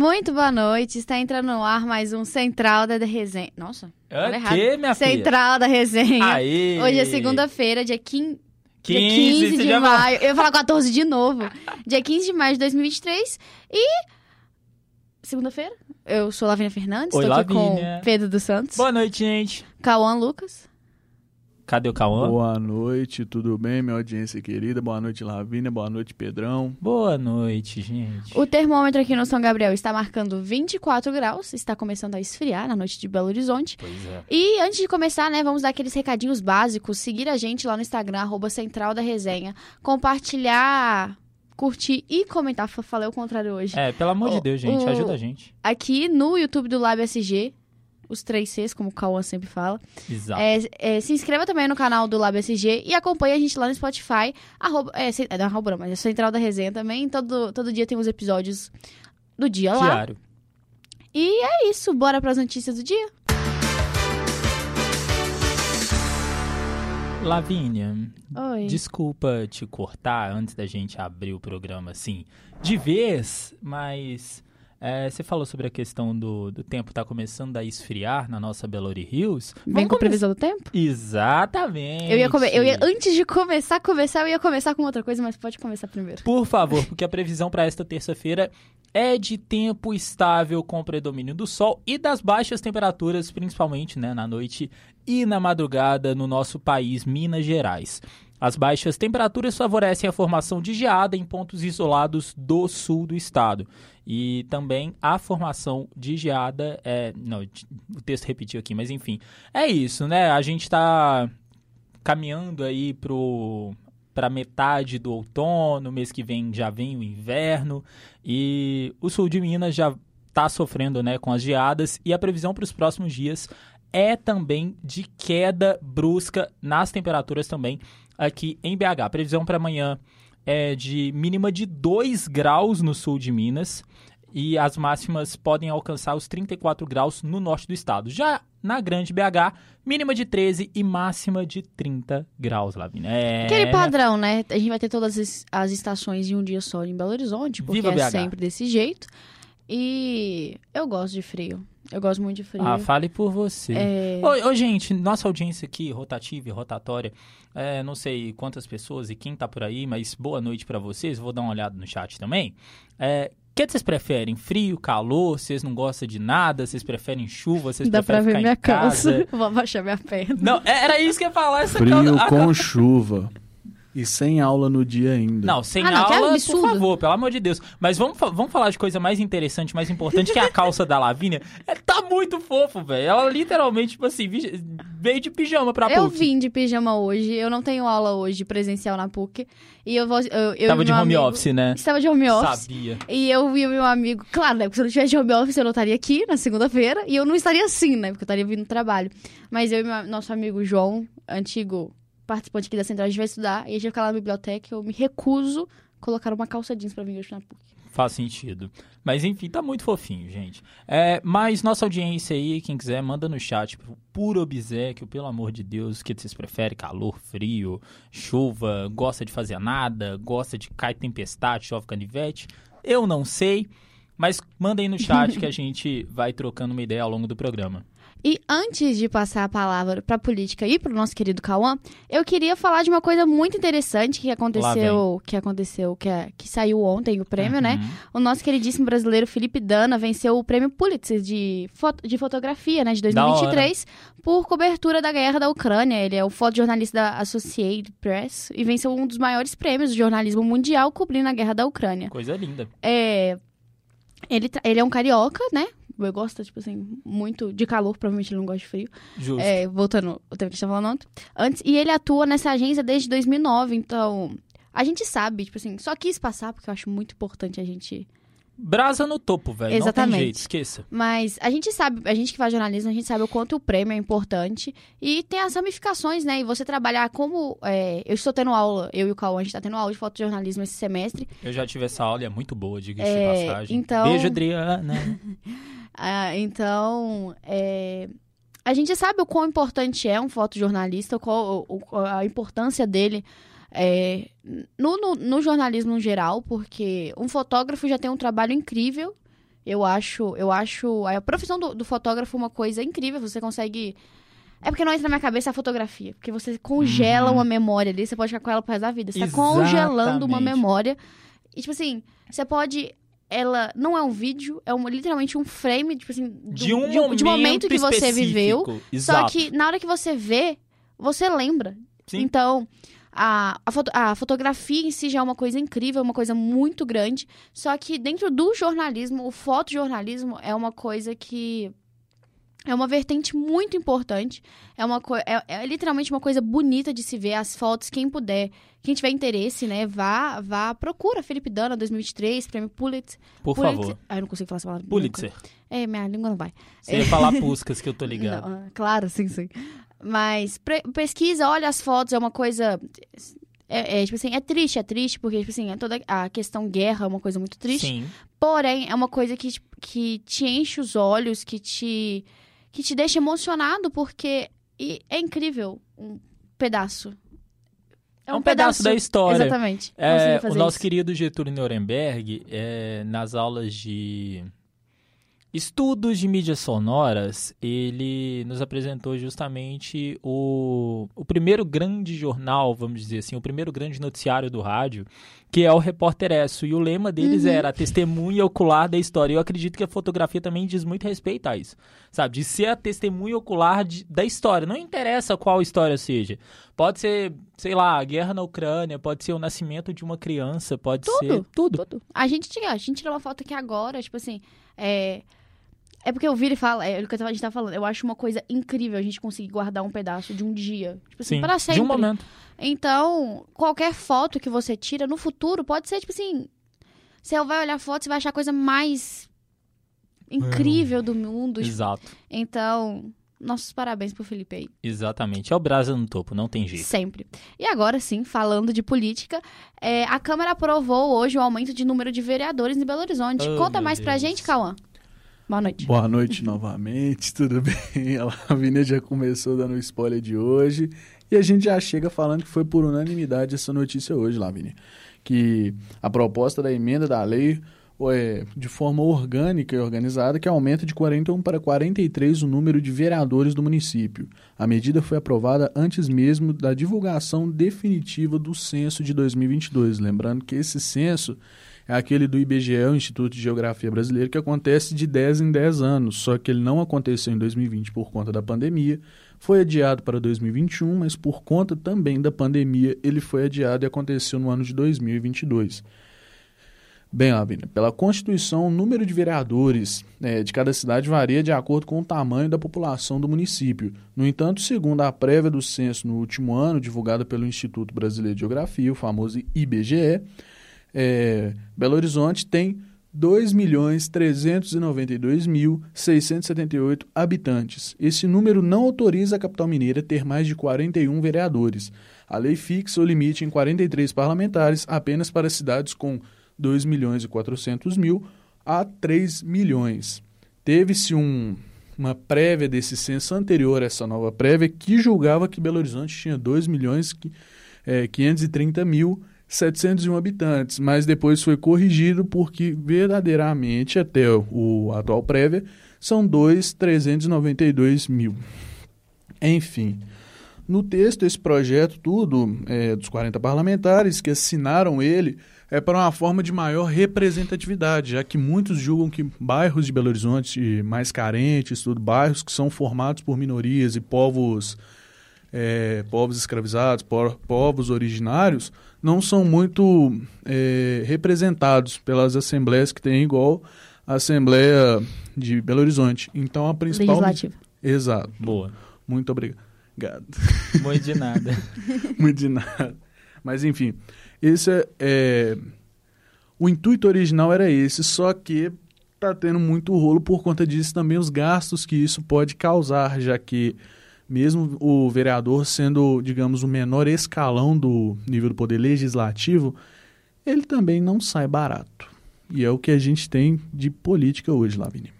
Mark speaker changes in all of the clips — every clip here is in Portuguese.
Speaker 1: Muito boa noite. Está entrando no ar mais um Central da Resenha. Nossa,
Speaker 2: É
Speaker 1: errado.
Speaker 2: que, minha filha?
Speaker 1: Central da Resenha.
Speaker 2: Aí.
Speaker 1: Hoje é segunda-feira, dia 15,
Speaker 2: 15,
Speaker 1: dia 15
Speaker 2: você
Speaker 1: de maio. Eu ia falar 14 de novo. dia 15 de maio de 2023. E. Segunda-feira. Eu sou Lavínia Fernandes.
Speaker 2: Oi,
Speaker 1: Estou aqui
Speaker 2: Lavínia.
Speaker 1: com Pedro dos Santos.
Speaker 2: Boa noite, gente.
Speaker 1: Cauã Lucas.
Speaker 2: Cadê o Cauã?
Speaker 3: Boa noite, tudo bem, minha audiência querida? Boa noite, Lavínia. Boa noite, Pedrão.
Speaker 2: Boa noite, gente.
Speaker 1: O termômetro aqui no São Gabriel está marcando 24 graus. Está começando a esfriar na noite de Belo Horizonte.
Speaker 2: Pois é.
Speaker 1: E antes de começar, né, vamos dar aqueles recadinhos básicos. Seguir a gente lá no Instagram, arroba Central da Resenha. Compartilhar, curtir e comentar. Falei o contrário hoje.
Speaker 2: É, pelo amor de
Speaker 1: O-
Speaker 2: Deus, gente,
Speaker 1: o-
Speaker 2: ajuda a gente.
Speaker 1: Aqui no YouTube do Lab SG, os três Cs, como o Cauã sempre fala.
Speaker 2: Exato.
Speaker 1: É, é, se inscreva também no canal do Lab SG e acompanhe a gente lá no Spotify. Arroba, é, é, não, arroba não, mas é Central da Resenha também. Todo, todo dia tem os episódios do dia lá.
Speaker 2: Diário.
Speaker 1: E é isso, bora pras notícias do dia?
Speaker 2: Lavínia,
Speaker 1: Oi.
Speaker 2: desculpa te cortar antes da gente abrir o programa assim de vez, mas é, você falou sobre a questão do, do tempo tá começando a esfriar na nossa Belo Hills.
Speaker 1: Vem
Speaker 2: Vamos
Speaker 1: com
Speaker 2: come-
Speaker 1: previsão do tempo?
Speaker 2: Exatamente.
Speaker 1: Eu ia, come- eu ia, antes de começar a conversar, eu ia começar com outra coisa, mas pode começar primeiro.
Speaker 2: Por favor, porque a previsão para esta terça-feira é de tempo estável com predomínio do sol e das baixas temperaturas, principalmente né, na noite e na madrugada no nosso país, Minas Gerais. As baixas temperaturas favorecem a formação de geada em pontos isolados do sul do estado. E também a formação de geada. É, não, o texto repetiu aqui, mas enfim. É isso, né? A gente está caminhando aí pro para metade do outono, mês que vem já vem o inverno e o sul de Minas já está sofrendo, né, com as geadas e a previsão para os próximos dias é também de queda brusca nas temperaturas também aqui em BH. A previsão para amanhã é de mínima de 2 graus no sul de Minas e as máximas podem alcançar os 34 graus no norte do estado. Já na grande BH, mínima de 13 e máxima de 30 graus, Lavínia. É...
Speaker 1: Aquele padrão, né? A gente vai ter todas as, as estações em um dia só em Belo Horizonte, porque
Speaker 2: Viva
Speaker 1: é
Speaker 2: BH.
Speaker 1: sempre desse jeito. E eu gosto de frio. Eu gosto muito de frio.
Speaker 2: Ah, fale por você.
Speaker 1: É,
Speaker 2: Ô, ô, gente, nossa audiência aqui, rotativa e rotatória, é, não sei quantas pessoas e quem tá por aí, mas boa noite pra vocês. Vou dar uma olhada no chat também. É, o que vocês preferem? Frio, calor? Vocês não gostam de nada? Vocês preferem chuva? Vocês
Speaker 1: dá pra
Speaker 2: preferem
Speaker 1: ver
Speaker 2: ficar
Speaker 1: minha
Speaker 2: em casa?
Speaker 1: calça. Vou abaixar minha perna.
Speaker 2: Não, é- era isso que eu ia falar. Essa
Speaker 3: Frio
Speaker 2: calça- a
Speaker 3: com chuva. E sem aula no dia ainda.
Speaker 2: Não, sem
Speaker 1: Ah, não,
Speaker 2: aula, por
Speaker 1: absurdo.
Speaker 2: favor, pelo amor de Deus. Mas vamos, vamos falar de coisa mais interessante, mais importante, que é a calça da Lavínia. É, tá muito fofo, velho. Ela literalmente, tipo assim, veio de pijama pra
Speaker 1: Eu
Speaker 2: PUC.
Speaker 1: vim de pijama hoje, eu não tenho aula hoje presencial na PUC. E eu vou. Eu, eu
Speaker 2: Tava
Speaker 1: e
Speaker 2: de
Speaker 1: meu
Speaker 2: home
Speaker 1: amigo-
Speaker 2: office, né?
Speaker 1: Estava de home office.
Speaker 2: Sabia.
Speaker 1: E eu vi o meu amigo. Claro, né? Porque se eu não tivesse de home office, eu não estaria aqui na segunda-feira. E eu não estaria assim, né? Porque eu estaria vindo no trabalho. Mas eu e meu- nosso amigo João, antigo participante aqui da Central, a gente vai estudar. E a gente vai ficar lá na biblioteca. Eu me recuso a colocar uma calça jeans pra vir hoje na PUC.
Speaker 2: Faz sentido. Mas enfim, tá muito fofinho, gente. É, mas nossa audiência aí, quem quiser, manda no chat por puro obsequio, pelo amor de Deus, o que vocês preferem? Calor, frio, chuva, gosta de fazer nada, gosta de cair tempestade, chove canivete? Eu não sei, mas manda aí no chat que a gente vai trocando uma ideia ao longo do programa.
Speaker 1: E antes de passar a palavra pra política e pro nosso querido Cauã, eu queria falar de uma coisa muito interessante que aconteceu, que aconteceu, que, é- que saiu ontem o prêmio, né?
Speaker 2: Uhum.
Speaker 1: O nosso queridíssimo brasileiro Felipe Dana venceu o prêmio Pulitzer de, foto- de fotografia, né, de
Speaker 2: Da hora.
Speaker 1: 2023, por cobertura da guerra da Ucrânia. Ele é o fotojornalista da Associated Press e venceu um dos maiores prêmios do jornalismo mundial cobrindo a guerra da Ucrânia.
Speaker 2: Coisa linda.
Speaker 1: É, ele, tra- ele é um carioca, né? Eu gosto, tipo assim, muito de calor, provavelmente ele não gosta de frio.
Speaker 2: Justo.
Speaker 1: É, voltando o tempo que a gente tava falando antes. E ele atua nessa agência desde 2009, então... A gente sabe, tipo assim, só quis passar porque eu acho muito importante a gente...
Speaker 2: Brasa no topo, velho. Não
Speaker 1: Exatamente.
Speaker 2: tem jeito, esqueça.
Speaker 1: Mas a gente sabe, a gente que faz jornalismo, a gente sabe o quanto o prêmio é importante e tem as ramificações, né? E você trabalhar como. é, eu estou tendo aula, eu e o Cauã, a gente tá tendo aula de fotojornalismo esse semestre.
Speaker 2: Eu já tive essa aula e é muito boa, diga-se
Speaker 1: É,
Speaker 2: de passagem.
Speaker 1: então-
Speaker 2: Beijo, Adriana.
Speaker 1: Ah, então, é, a gente sabe o quão importante é um fotojornalista, qual a importância dele é, no, no, no jornalismo no geral, porque um fotógrafo já tem um trabalho incrível Eu acho, eu acho a profissão do, do fotógrafo uma coisa incrível. Você consegue. É porque não entra na minha cabeça a fotografia. Porque você congela
Speaker 2: Uhum.
Speaker 1: uma memória ali, você pode ficar com ela pro resto da vida. Você tá congelando uma
Speaker 2: Exatamente.
Speaker 1: memória. E, tipo assim, você pode. Ela não é um vídeo, é uma, literalmente um frame, tipo assim, do-
Speaker 2: De um,
Speaker 1: de um-
Speaker 2: momento,
Speaker 1: de um momento que você viveu. Só
Speaker 2: Exato.
Speaker 1: que na hora que você vê, você lembra.
Speaker 2: Sim.
Speaker 1: Então, a, a, foto- a fotografia em si já é uma coisa incrível, uma coisa muito grande. Só que dentro do jornalismo, o fotojornalismo é uma coisa que. É uma vertente muito importante. É, uma é, é literalmente uma coisa bonita de se ver. As fotos, quem puder, quem tiver interesse, né? Vá, vá procura Felipe Dana 2023, prêmio Pulitzer.
Speaker 2: Por
Speaker 1: Pulitzer.
Speaker 2: favor.
Speaker 1: Ah, eu não consigo falar essa palavra.
Speaker 2: Pulitzer.
Speaker 1: É, minha língua não vai.
Speaker 2: Você ia falar Puscas, que eu tô ligado.
Speaker 1: Não, ah, claro, sim, sim. Mas pesquisa, olha as fotos, é uma coisa. É, é, tipo assim, é triste, é triste, porque, tipo assim, é toda a questão guerra é uma coisa muito triste.
Speaker 2: Sim.
Speaker 1: Porém, é uma coisa que, que te enche os olhos, que te, que te deixa emocionado, porque é incrível um pedaço.
Speaker 2: É um pedaço da história.
Speaker 1: Exatamente.
Speaker 2: É, o nosso
Speaker 1: isso.
Speaker 2: querido Getúlio Nuremberg, é, nas aulas de estudos de mídias sonoras, ele nos apresentou justamente o, o primeiro grande jornal, vamos dizer assim, o primeiro grande noticiário do rádio, que é o Repórter Esso. E o lema deles
Speaker 1: Uhum.
Speaker 2: era a testemunha ocular da história. Eu acredito que a fotografia também diz muito respeito a isso, sabe? De ser a testemunha ocular de- da história. Não interessa qual história seja. Pode ser, sei lá, a guerra na Ucrânia, pode ser o nascimento de uma criança, pode ser tudo.
Speaker 1: Tudo. A gente a gente tirou uma foto aqui agora, tipo assim, é. É porque eu viro e falo, é o que a gente tá falando. Eu acho uma coisa incrível a gente conseguir guardar um pedaço de um dia. Tipo assim,
Speaker 2: Sim,
Speaker 1: para sempre.
Speaker 2: de um momento.
Speaker 1: Então, qualquer foto que você tira no futuro pode ser, tipo assim. Você vai olhar a foto, você vai achar a coisa mais incrível do mundo.
Speaker 2: Exato.
Speaker 1: Então, nossos parabéns pro Felipe aí.
Speaker 2: Exatamente. É o Brasa no topo, não tem jeito.
Speaker 1: Sempre. E agora sim, falando de política, é, a Câmara aprovou hoje o aumento de número de vereadores em Belo Horizonte.
Speaker 2: Oh,
Speaker 1: Conta mais pra
Speaker 2: Deus.
Speaker 1: gente, Cauã. Boa noite.
Speaker 3: Boa noite novamente, tudo bem? A Lavínia já começou dando o spoiler de hoje. E a gente já chega falando que foi por unanimidade essa notícia hoje, Lavínia. Que a proposta da emenda da lei é de forma orgânica e organizada que aumenta de 41 para 43 o número de vereadores do município. A medida foi aprovada antes mesmo da divulgação definitiva do censo de 2022. Lembrando que esse censo é aquele do IBGE, o Instituto de Geografia Brasileiro, que acontece de 10 em 10 anos, só que ele não aconteceu em 2020 por conta da pandemia, foi adiado para 2021, mas por conta também da pandemia, ele foi adiado e aconteceu no ano de 2022. Bem, Lavina, pela Constituição, o número de vereadores eh, de cada cidade varia de acordo com o tamanho da população do município. No entanto, segundo a prévia do censo no último ano, divulgada pelo Instituto Brasileiro de Geografia, o famoso IBGE, é, Belo Horizonte tem 2.392.678 habitantes. Esse número não autoriza a capital mineira ter mais de 41 vereadores. A lei fixa o limite em 43 parlamentares apenas para cidades com 2 milhões e 400 mil a 3 milhões. Teve-se um, uma prévia desse censo anterior a essa nova prévia que julgava que Belo Horizonte tinha 2 milhões e é, 530 mil 701 habitantes, mas depois foi corrigido porque verdadeiramente até o atual prévia são 2.392 mil. Enfim, no texto esse projeto tudo é, dos 40 parlamentares que assinaram ele é para uma forma de maior representatividade, já que muitos julgam que bairros de Belo Horizonte mais carentes, tudo bairros que são formados por minorias e povos é, povos escravizados, po- povos originários, não são muito é, representados pelas assembleias que tem igual a Assembleia de Belo Horizonte. Então a principal.
Speaker 1: Legislativo.
Speaker 3: Exato.
Speaker 2: Boa.
Speaker 3: Muito obrigado.
Speaker 2: Muito de nada.
Speaker 3: Muito de nada. Mas enfim, esse é, é- o intuito original era esse, só que tá tendo muito rolo por conta disso também os gastos que isso pode causar, já que mesmo o vereador sendo, digamos, o menor escalão do nível do poder legislativo, ele também não sai barato. E é o que a gente tem de política hoje, Lavínia.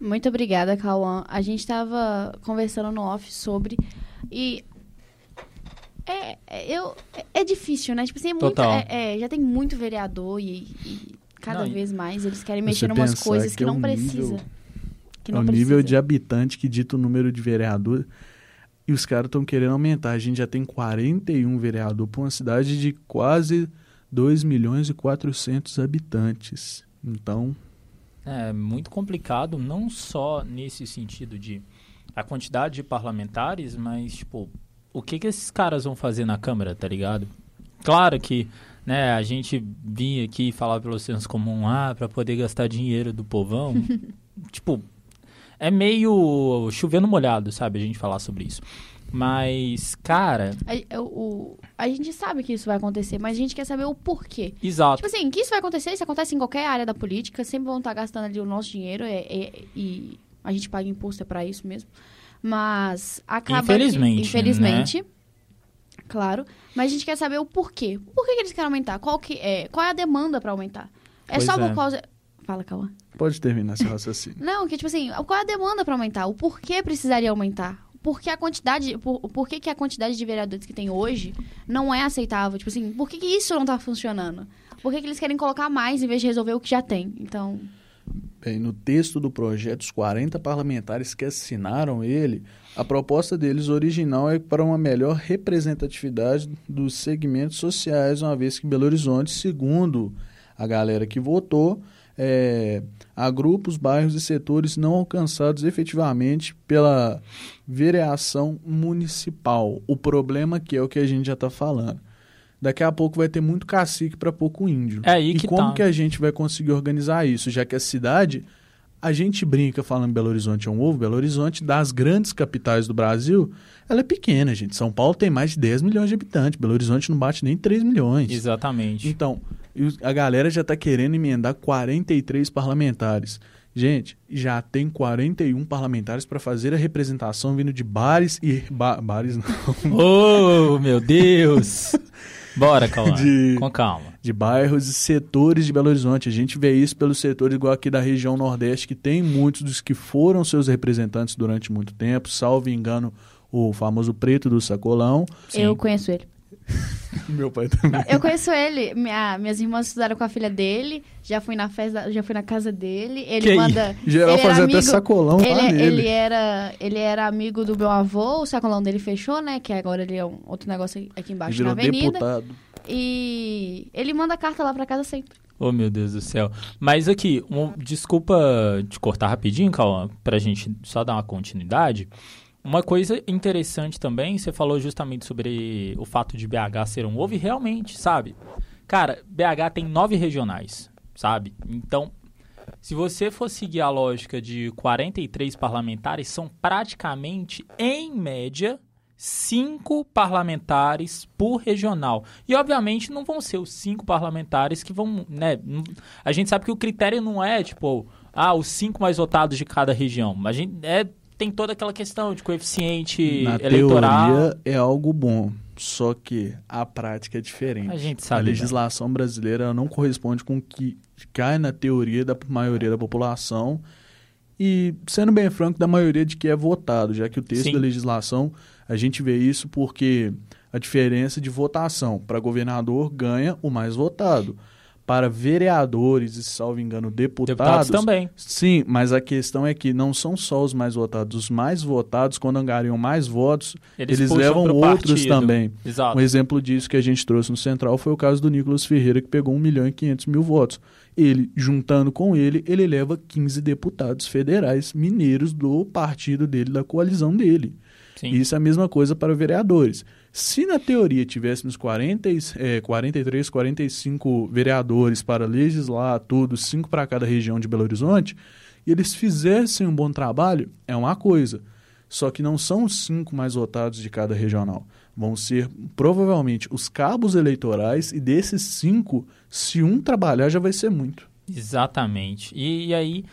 Speaker 1: Muito obrigada, Cauã. A gente estava conversando no off sobre. E. É, é, eu, é, é difícil, né? Tipo assim, é muita,
Speaker 2: Total.
Speaker 1: é- é, já tem muito vereador e, e Cada
Speaker 2: Não,
Speaker 1: vez mais eles querem mexer em umas coisas que,
Speaker 3: que é
Speaker 1: não
Speaker 3: um
Speaker 1: precisa.
Speaker 3: nível-
Speaker 1: Que
Speaker 3: é
Speaker 1: não
Speaker 3: o
Speaker 1: precisa.
Speaker 3: nível de habitante que dita o número de vereador. E os caras estão querendo aumentar. A gente já tem 41 vereador para uma cidade de quase 2 milhões e 400 habitantes. Então,
Speaker 2: É muito complicado, não só nesse sentido de a quantidade de parlamentares, mas, tipo, o que que esses caras vão fazer na Câmara, tá ligado? Claro que, né, a gente vinha aqui falar pelo senso comum, ah, pra poder gastar dinheiro do povão. tipo, é meio chovendo molhado, sabe, a gente falar sobre isso. Mas, cara,
Speaker 1: A, o- o- a gente sabe que isso vai acontecer, mas a gente quer saber o porquê.
Speaker 2: exato.
Speaker 1: Tipo assim, que isso vai acontecer, isso acontece em qualquer área da política, sempre vão estar gastando ali o nosso dinheiro é- é- e a gente paga imposto, é pra isso mesmo. Mas acaba que-
Speaker 2: Infelizmente,
Speaker 1: infelizmente, claro. Mas a gente quer saber o porquê. Por que, que eles querem aumentar? Qual, que é, qual é a demanda pra aumentar? É
Speaker 3: Pois
Speaker 1: só
Speaker 3: é.
Speaker 1: por causa... Fala, Cauã.
Speaker 3: pode terminar seu raciocínio.
Speaker 1: Não, que tipo assim, qual é a demanda pra aumentar? O porquê precisaria aumentar? Por que a quantidade, por, por que, que a quantidade de vereadores que tem hoje não é aceitável? Tipo assim, por que, que isso não tá funcionando? Por que, que eles querem colocar mais em vez de resolver o que já tem? Então,
Speaker 3: Bem, no texto do projeto, os 40 parlamentares que assinaram ele, a proposta deles original é para uma melhor representatividade dos segmentos sociais, uma vez que Belo Horizonte, segundo a galera que votou, é, há grupos, bairros e setores não alcançados efetivamente pela vereação municipal. O problema que é o que a gente já está falando. Daqui a pouco vai ter muito cacique para pouco índio.
Speaker 2: É aí
Speaker 3: e
Speaker 2: que
Speaker 3: como
Speaker 2: tá.
Speaker 3: que a gente vai conseguir organizar isso? Já que a cidade, a gente brinca falando Belo Horizonte é um ovo, Belo Horizonte, das grandes capitais do Brasil, ela é pequena, gente. São Paulo tem mais de 10 milhões de habitantes, Belo Horizonte não bate nem 3 milhões.
Speaker 2: Exatamente.
Speaker 3: Então, e a galera já está querendo emendar 43 parlamentares. Gente, já tem 41 parlamentares para fazer a representação vindo de bares e. ba- bares não.
Speaker 2: Oh, meu Deus! Bora, Cauã.
Speaker 3: De-
Speaker 2: Com calma.
Speaker 3: de bairros e setores de Belo Horizonte. A gente vê isso pelos setores igual aqui da região Nordeste, que tem muitos dos que foram seus representantes durante muito tempo, salvo engano, o famoso preto do sacolão.
Speaker 2: Sim.
Speaker 1: eu conheço ele.
Speaker 3: Meu pai também.
Speaker 1: Eu conheço ele. Minha- minhas irmãs estudaram com a filha dele. Já fui na festa, já fui na casa dele. Ele
Speaker 2: Que
Speaker 1: manda.
Speaker 3: Geral
Speaker 1: ele era
Speaker 3: fazia até
Speaker 1: amigo-
Speaker 3: sacolão lá
Speaker 1: Ele,
Speaker 3: nele.
Speaker 1: ele era, ele era amigo do meu avô, o sacolão dele fechou, né? Que agora ele é um outro negócio aqui
Speaker 3: Ele
Speaker 1: embaixo na avenida.
Speaker 3: deputado.
Speaker 1: E ele manda carta lá pra casa sempre.
Speaker 2: Oh, meu Deus do céu. Mas aqui, um- desculpa te cortar rapidinho, Cauã, pra gente só dar uma continuidade. Uma coisa interessante também, você falou justamente sobre o fato de BH ser um ovo, e realmente, sabe? Cara, BH tem nove regionais, sabe? Então, se você for seguir a lógica de 43 parlamentares, são praticamente, em média, cinco parlamentares por regional. E, obviamente, não vão ser os cinco parlamentares que vão, né? A gente sabe que o critério não é, tipo, ah, os cinco mais votados de cada região. A gente é, tem toda aquela questão de coeficiente
Speaker 3: Na
Speaker 2: eleitoral.
Speaker 3: teoria é algo bom, só que a prática é diferente.
Speaker 2: A gente
Speaker 3: A
Speaker 2: sabe. né?
Speaker 3: legislação brasileira não corresponde com o que cai na teoria da maioria da população e, sendo bem franco, da maioria de que é votado, já que o texto
Speaker 2: Sim.
Speaker 3: da legislação, a gente vê isso porque a diferença de votação para governador ganha o mais votado. Para vereadores e, salvo engano,
Speaker 2: Deputados
Speaker 3: deputados,
Speaker 2: também.
Speaker 3: Sim, mas a questão é que não são só os mais votados. Os mais votados, quando angariam mais votos,
Speaker 2: Eles,
Speaker 3: eles, levam outros
Speaker 2: partido.
Speaker 3: também.
Speaker 2: Exato.
Speaker 3: Um exemplo disso que a gente trouxe no Central foi o caso do Nicolas Ferreira, que pegou 1 milhão e 500 mil votos. Ele, juntando com ele, ele leva 15 deputados federais mineiros do partido dele, da coalizão dele.
Speaker 2: Sim.
Speaker 3: Isso é a mesma coisa para vereadores. Se na teoria tivéssemos 40, e- eh, 43, 45 vereadores para legislar tudo, cinco para cada região de Belo Horizonte, e eles fizessem um bom trabalho, é uma coisa. Só que não são os cinco mais votados de cada regional. Vão ser provavelmente os cabos eleitorais, e desses cinco, se um trabalhar, já vai ser muito.
Speaker 2: Exatamente. E, e aí,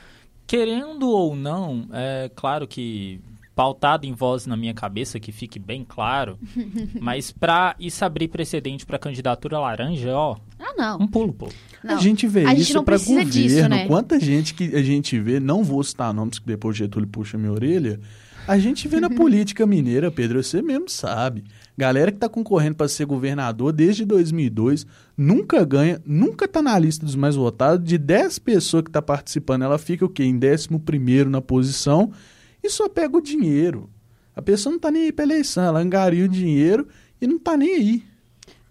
Speaker 2: querendo ou não, é claro que pautado em voz na minha cabeça, que fique bem claro, mas pra isso abrir precedente pra candidatura laranja, ó,
Speaker 1: Ah, não.
Speaker 2: um pulo, pô.
Speaker 1: não.
Speaker 3: A gente vê
Speaker 1: A gente
Speaker 3: isso
Speaker 1: não
Speaker 3: para governo.
Speaker 1: disso, né?
Speaker 3: Quanta gente que a gente vê, não vou citar nomes que depois o Getúlio puxa minha orelha, A gente vê na política mineira, Pedro, você mesmo sabe. Galera que tá concorrendo para ser governador desde 2002, nunca ganha, nunca tá na lista dos mais votados. De 10 pessoas que tá participando, ela fica o quê? Em 11 na posição e só pega o dinheiro. A pessoa não tá nem aí pra eleição, ela angaria o dinheiro e não tá nem aí.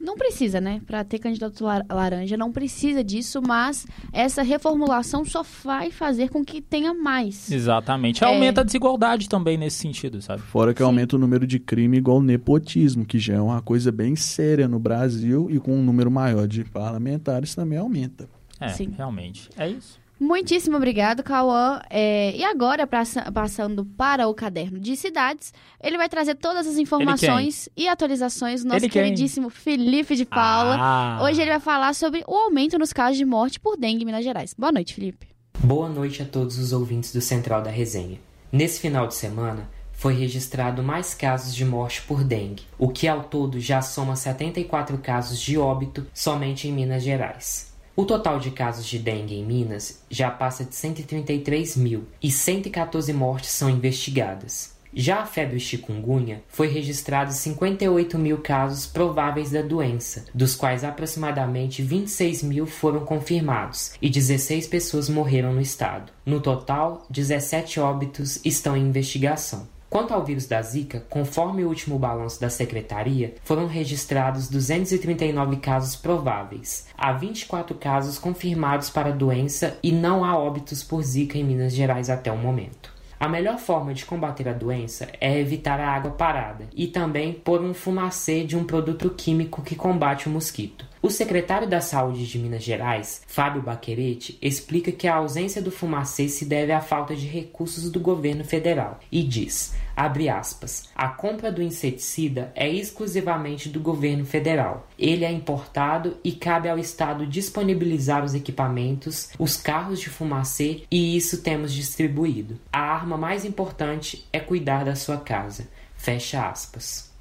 Speaker 1: Não precisa, né? Para ter candidato laranja, não precisa disso, mas essa reformulação só vai fazer com que tenha mais.
Speaker 2: Exatamente. É... Aumenta a desigualdade também nesse sentido, sabe?
Speaker 3: Fora que Sim. aumenta o número de crime igual nepotismo, que já é uma coisa bem séria no Brasil e com um número maior de parlamentares também aumenta.
Speaker 2: É, Sim. realmente. É isso.
Speaker 1: Muitíssimo obrigado, Cauã. É, e agora, passando para o caderno de cidades, ele vai trazer todas as informações e atualizações do nosso ele queridíssimo quem? Felipe de Paula. Ah. Hoje ele vai falar sobre o aumento nos casos de morte por dengue em Minas Gerais. Boa noite, Felipe.
Speaker 4: Boa noite a todos os ouvintes do Central da Resenha. Nesse final de semana, foi registrado mais casos de morte por dengue, o que ao todo já soma 74 casos de óbito somente em Minas Gerais. O total de casos de dengue em Minas já passa de 133 mil e 114 mortes são investigadas. Já a febre chikungunya foi registrado 58 mil casos prováveis da doença, dos quais aproximadamente 26 mil foram confirmados e 16 pessoas morreram no estado. No total, 17 óbitos estão em investigação. Quanto ao vírus da Zika, conforme o último balanço da secretaria, foram registrados 239 casos prováveis. Há 24 casos confirmados para a doença e não há óbitos por Zika em Minas Gerais até o momento. A melhor forma de combater a doença é evitar a água parada e também pôr um fumacê de um produto químico que combate o mosquito. O secretário da Saúde de Minas Gerais, Fábio Baquerete, explica que a ausência do fumacê se deve à falta de recursos do governo federal e diz: abre aspas, a compra do inseticida é exclusivamente do governo federal. Ele é importado e cabe ao Estado disponibilizar os equipamentos, os carros de fumacê e isso temos distribuído. A arma mais importante é cuidar da sua casa. Fecha aspas.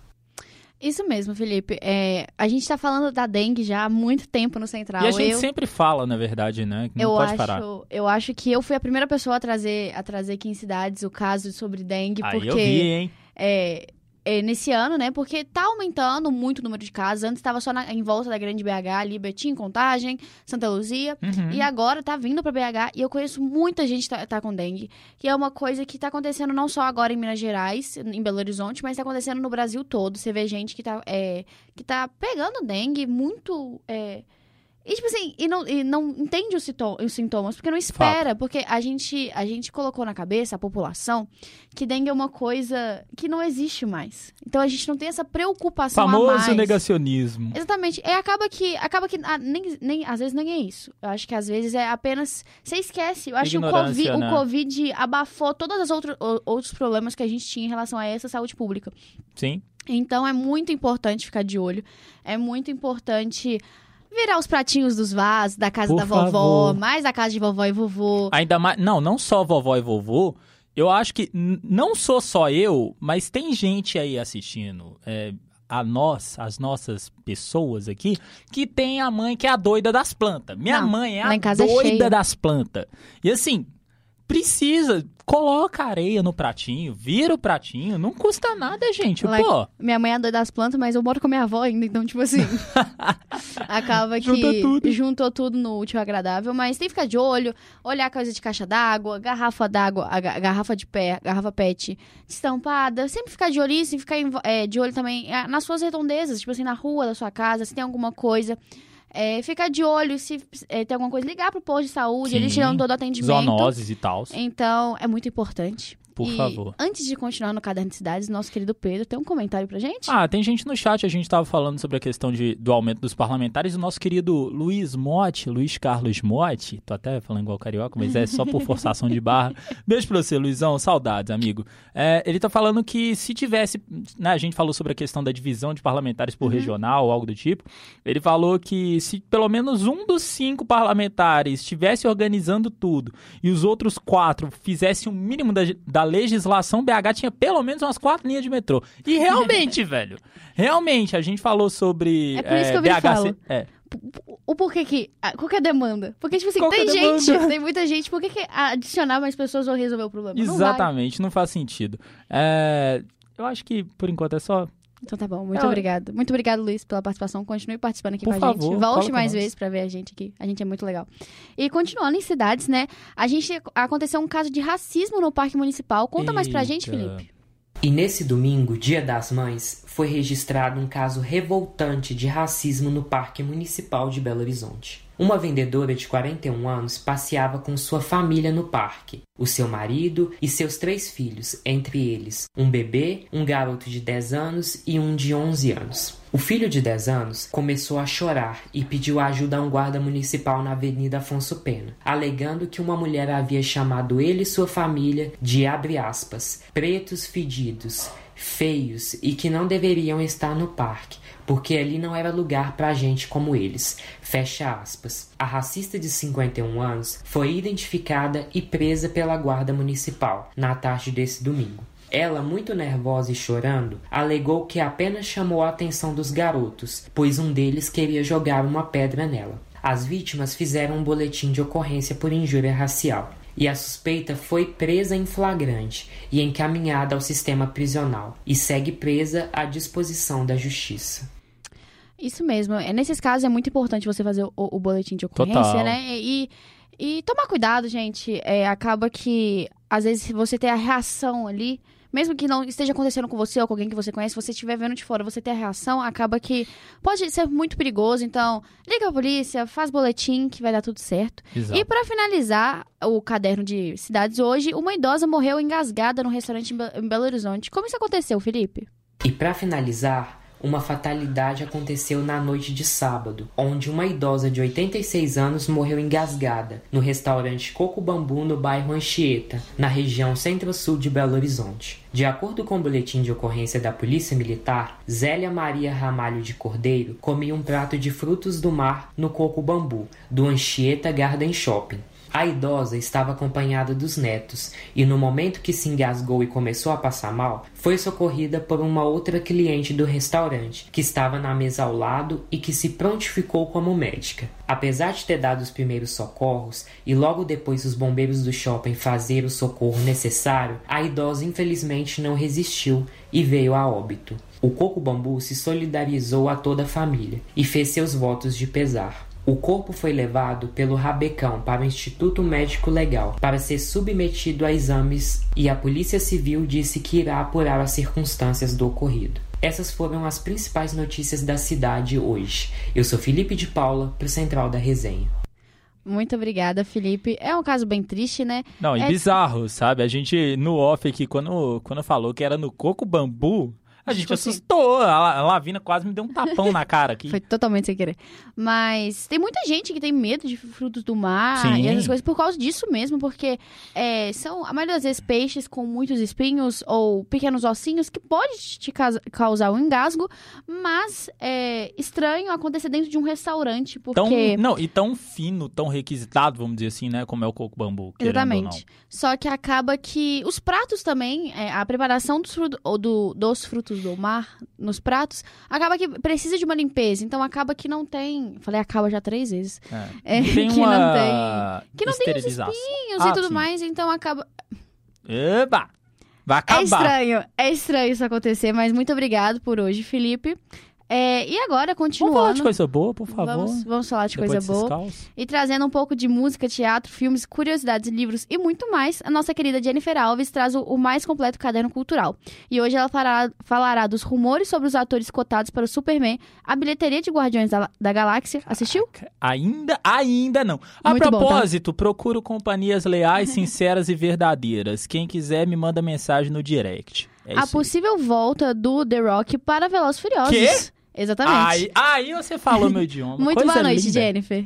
Speaker 1: Isso mesmo, Felipe. É, a gente está falando da dengue já há muito tempo no Central.
Speaker 2: E a gente eu, sempre fala, na verdade, né? Que não
Speaker 1: eu
Speaker 2: pode
Speaker 1: acho,
Speaker 2: parar.
Speaker 1: Eu acho que eu fui a primeira pessoa a trazer, a trazer aqui em cidades o caso sobre dengue,
Speaker 2: Aí
Speaker 1: porque...
Speaker 2: eu vi, hein?
Speaker 1: É, é, nesse ano, né? Porque tá aumentando muito o número de casos. Antes estava só na, em volta da grande BH, ali, Betim, Contagem, Santa Luzia. Uhum. E agora tá vindo pra BH. E eu conheço muita gente que tá, tá, com dengue. Que é uma coisa que tá acontecendo não só agora em Minas Gerais, em Belo Horizonte, mas tá acontecendo no Brasil todo. Você vê gente que tá, é, que tá pegando dengue muito. É, e, tipo assim, e não, e não entende os, os sintomas, porque não espera. Fato. Porque a gente, a gente colocou na cabeça, a população, que dengue é uma coisa que não existe mais. Então a gente não tem essa preocupação
Speaker 2: Famoso negacionismo.
Speaker 1: Exatamente. É, acaba que, acaba que ah, nem, nem, às vezes nem é isso. Eu acho que às vezes é apenas... Você esquece. Eu acho que o COVID, né? o COVID abafou todos os outros, outros problemas que a gente tinha em relação a essa saúde pública.
Speaker 2: Sim.
Speaker 1: Então é muito importante ficar de olho. É muito importante virar os pratinhos dos vasos da casa
Speaker 2: Por
Speaker 1: da vovó,
Speaker 2: favor.
Speaker 1: mais da casa de vovó e vovô.
Speaker 2: Ainda mais. Não, não só vovó e vovô. Eu acho que não sou só eu, mas tem gente aí assistindo. É, a nós, as nossas pessoas aqui, que tem a mãe que é a doida das plantas. Minha
Speaker 1: Não,
Speaker 2: mãe é a
Speaker 1: é
Speaker 2: doida
Speaker 1: cheio.
Speaker 2: das plantas. E assim, precisa, coloca areia no pratinho, vira o pratinho, não custa nada, gente.
Speaker 1: Lá-
Speaker 2: Pô,
Speaker 1: Minha mãe é doida das plantas, mas eu moro com minha avó ainda, então, tipo assim. acaba que
Speaker 2: Junta tudo.
Speaker 1: juntou tudo no útil agradável, mas tem que ficar de olho, olhar coisa de caixa d'água, garrafa d'água, a ga- garrafa de pé, garrafa pet estampada. Sempre ficar de olho nisso e ficar é, de olho também é, nas suas redondezas, tipo assim, na rua da sua casa, se tem alguma coisa. É, ficar de olho se é, tem alguma coisa, ligar pro posto de saúde, eles
Speaker 2: Sim.
Speaker 1: tiram todo o atendimento.
Speaker 2: zoonoses e tal.
Speaker 1: Então, é muito importante.
Speaker 2: Por
Speaker 1: E
Speaker 2: favor.
Speaker 1: Antes de continuar no Caderno de Cidades, nosso querido Pedro tem um comentário pra gente?
Speaker 2: Ah, tem gente no chat, a gente tava falando sobre a questão de, do aumento dos parlamentares. O nosso querido Luiz Motti, Luiz Carlos Motti, tô até falando igual carioca, mas é só por forçação de barra. Beijo pra você, Luizão, saudades, amigo. É, ele tá falando que se tivesse, né, a gente falou sobre a questão da divisão de parlamentares por regional ou algo do tipo. Ele falou que se pelo menos um dos cinco parlamentares estivesse organizando tudo e os outros quatro fizessem o mínimo da, da legislação, BH tinha pelo menos umas quatro linhas de metrô. E realmente, velho, realmente, a gente falou sobre
Speaker 1: É por isso
Speaker 2: é,
Speaker 1: que eu
Speaker 2: BH. ser- é,
Speaker 1: O porquê que. Qual que é a demanda? Porque, tipo assim,
Speaker 2: Qual
Speaker 1: tem
Speaker 2: é
Speaker 1: gente,
Speaker 2: demanda?
Speaker 1: tem muita gente, por que, que adicionar mais pessoas vai resolver o problema? Não.
Speaker 2: Exatamente, não, faz sentido. É, eu acho que por enquanto é só.
Speaker 1: Então tá bom, muito
Speaker 2: É,
Speaker 1: obrigado. Muito obrigado, Luiz, pela participação. Continue participando aqui
Speaker 2: Por
Speaker 1: com a
Speaker 2: favor,
Speaker 1: gente. Volte mais vezes pra ver a gente aqui. A gente é muito legal. E continuando em cidades, né? A gente aconteceu um caso de racismo no Parque Municipal. Conta mais pra gente,
Speaker 2: Eita.
Speaker 1: Felipe.
Speaker 4: E nesse domingo, Dia das Mães, foi registrado um caso revoltante de racismo no Parque Municipal de Belo Horizonte. Uma vendedora de 41 anos passeava com sua família no parque, o seu marido e seus três filhos, entre eles um bebê, um garoto de 10 anos e um de 11 anos. O filho de 10 anos começou a chorar e pediu ajuda a um guarda municipal na Avenida Afonso Pena, alegando que uma mulher havia chamado ele e sua família de aspas, pretos fedidos, feios e que não deveriam estar no parque, porque ali não era lugar para gente como eles. Fecha aspas. A racista de 51 anos foi identificada e presa pela guarda municipal na tarde desse domingo. Ela, muito nervosa e chorando, alegou que apenas chamou a atenção dos garotos, pois um deles queria jogar uma pedra nela. As vítimas fizeram um boletim de ocorrência por injúria racial e a suspeita foi presa em flagrante e encaminhada ao sistema prisional e segue presa à disposição da justiça.
Speaker 1: Isso mesmo. É, nesses casos é muito importante você fazer o, o boletim de ocorrência,
Speaker 2: Total.
Speaker 1: né? E, e tomar cuidado, gente. É, acaba que, às vezes, se você tem a reação ali, mesmo que não esteja acontecendo com você ou com alguém que você conhece, você estiver vendo de fora, você ter a reação, acaba que pode ser muito perigoso. Então, liga a polícia, faz boletim, que vai dar tudo certo.
Speaker 2: Exato.
Speaker 1: E pra finalizar o caderno de cidades hoje, uma idosa morreu engasgada num restaurante em Belo Horizonte. Como isso aconteceu, Felipe?
Speaker 4: E para finalizar, uma fatalidade aconteceu na noite de sábado, onde uma idosa de 86 anos morreu engasgada no restaurante Coco Bambu no bairro Anchieta, na região centro-sul de Belo Horizonte. De acordo com o boletim de ocorrência da Polícia Militar, Zélia Maria Ramalho de Cordeiro comia um prato de frutos do mar no Coco Bambu, do Anchieta Garden Shopping. A idosa estava acompanhada dos netos e, no momento que se engasgou e começou a passar mal, foi socorrida por uma outra cliente do restaurante, que estava na mesa ao lado e que se prontificou como médica. Apesar de ter dado os primeiros socorros e logo depois os bombeiros do shopping fazer o socorro necessário, a idosa infelizmente não resistiu e veio a óbito. O Coco Bambu se solidarizou a toda a família e fez seus votos de pesar. O corpo foi levado pelo Rabecão para o Instituto Médico Legal para ser submetido a exames e a Polícia Civil disse que irá apurar as circunstâncias do ocorrido. Essas foram as principais notícias da cidade hoje. Eu sou Felipe de Paula, para o Central da Resenha.
Speaker 1: Muito obrigada, Felipe. É um caso bem triste, né?
Speaker 2: Não, e
Speaker 1: É-
Speaker 2: bizarro, sabe? A gente, no off aqui, quando, quando falou que era no Coco Bambu, a gente
Speaker 1: Tipo assim-
Speaker 2: assustou. A, La- a Lavina quase me deu um tapão na cara aqui.
Speaker 1: Foi totalmente sem querer. Mas tem muita gente que tem medo de frutos do mar
Speaker 2: Sim.
Speaker 1: e essas coisas por causa disso mesmo, porque é, são, a maioria das vezes, peixes com muitos espinhos ou pequenos ossinhos que pode te causar um engasgo, mas é estranho acontecer dentro de um restaurante,
Speaker 2: Tão,
Speaker 1: porque...
Speaker 2: não, e tão fino, tão requisitado, vamos dizer assim, né? Como é o Coco Bambu.
Speaker 1: Exatamente. Só que acaba que os pratos também, é, a preparação dos, fruto- do- dos frutos do mar nos pratos, acaba que precisa de uma limpeza. Então acaba que não tem. Falei acaba já três vezes.
Speaker 2: É.
Speaker 1: É,
Speaker 2: Tem
Speaker 1: que
Speaker 2: uma
Speaker 1: não tem. Que não tem os espinhos
Speaker 2: Ah,
Speaker 1: e tudo
Speaker 2: sim.
Speaker 1: mais, então acaba.
Speaker 2: Eba! Vai acabar.
Speaker 1: É estranho, é estranho isso acontecer, mas muito obrigado por hoje, Felipe. É, e agora,
Speaker 2: Vamos falar
Speaker 1: continuando.
Speaker 2: de coisa boa, por favor.
Speaker 1: Vamos, vamos falar de
Speaker 2: Depois
Speaker 1: coisa boa.
Speaker 2: caos.
Speaker 1: E trazendo um pouco de música, teatro, filmes, curiosidades, livros e muito mais, a nossa querida Jennifer Alves traz o, o mais completo caderno cultural. E hoje ela fará- falará dos rumores sobre os atores cotados para o Superman, a bilheteria de Guardiões da, da Galáxia. Assistiu?
Speaker 2: Ainda, ainda não. A
Speaker 1: Muito bom, tá?
Speaker 2: propósito, procuro companhias leais, sinceras e verdadeiras. Quem quiser me manda mensagem no direct. É
Speaker 1: a
Speaker 2: isso aí.
Speaker 1: possível volta do The Rock para Velozes Furiosos.
Speaker 2: Quê?
Speaker 1: Exatamente.
Speaker 2: Aí, aí você falou meu idioma.
Speaker 1: Muito
Speaker 2: Coisa
Speaker 1: boa noite,
Speaker 2: linda.
Speaker 1: Jennifer.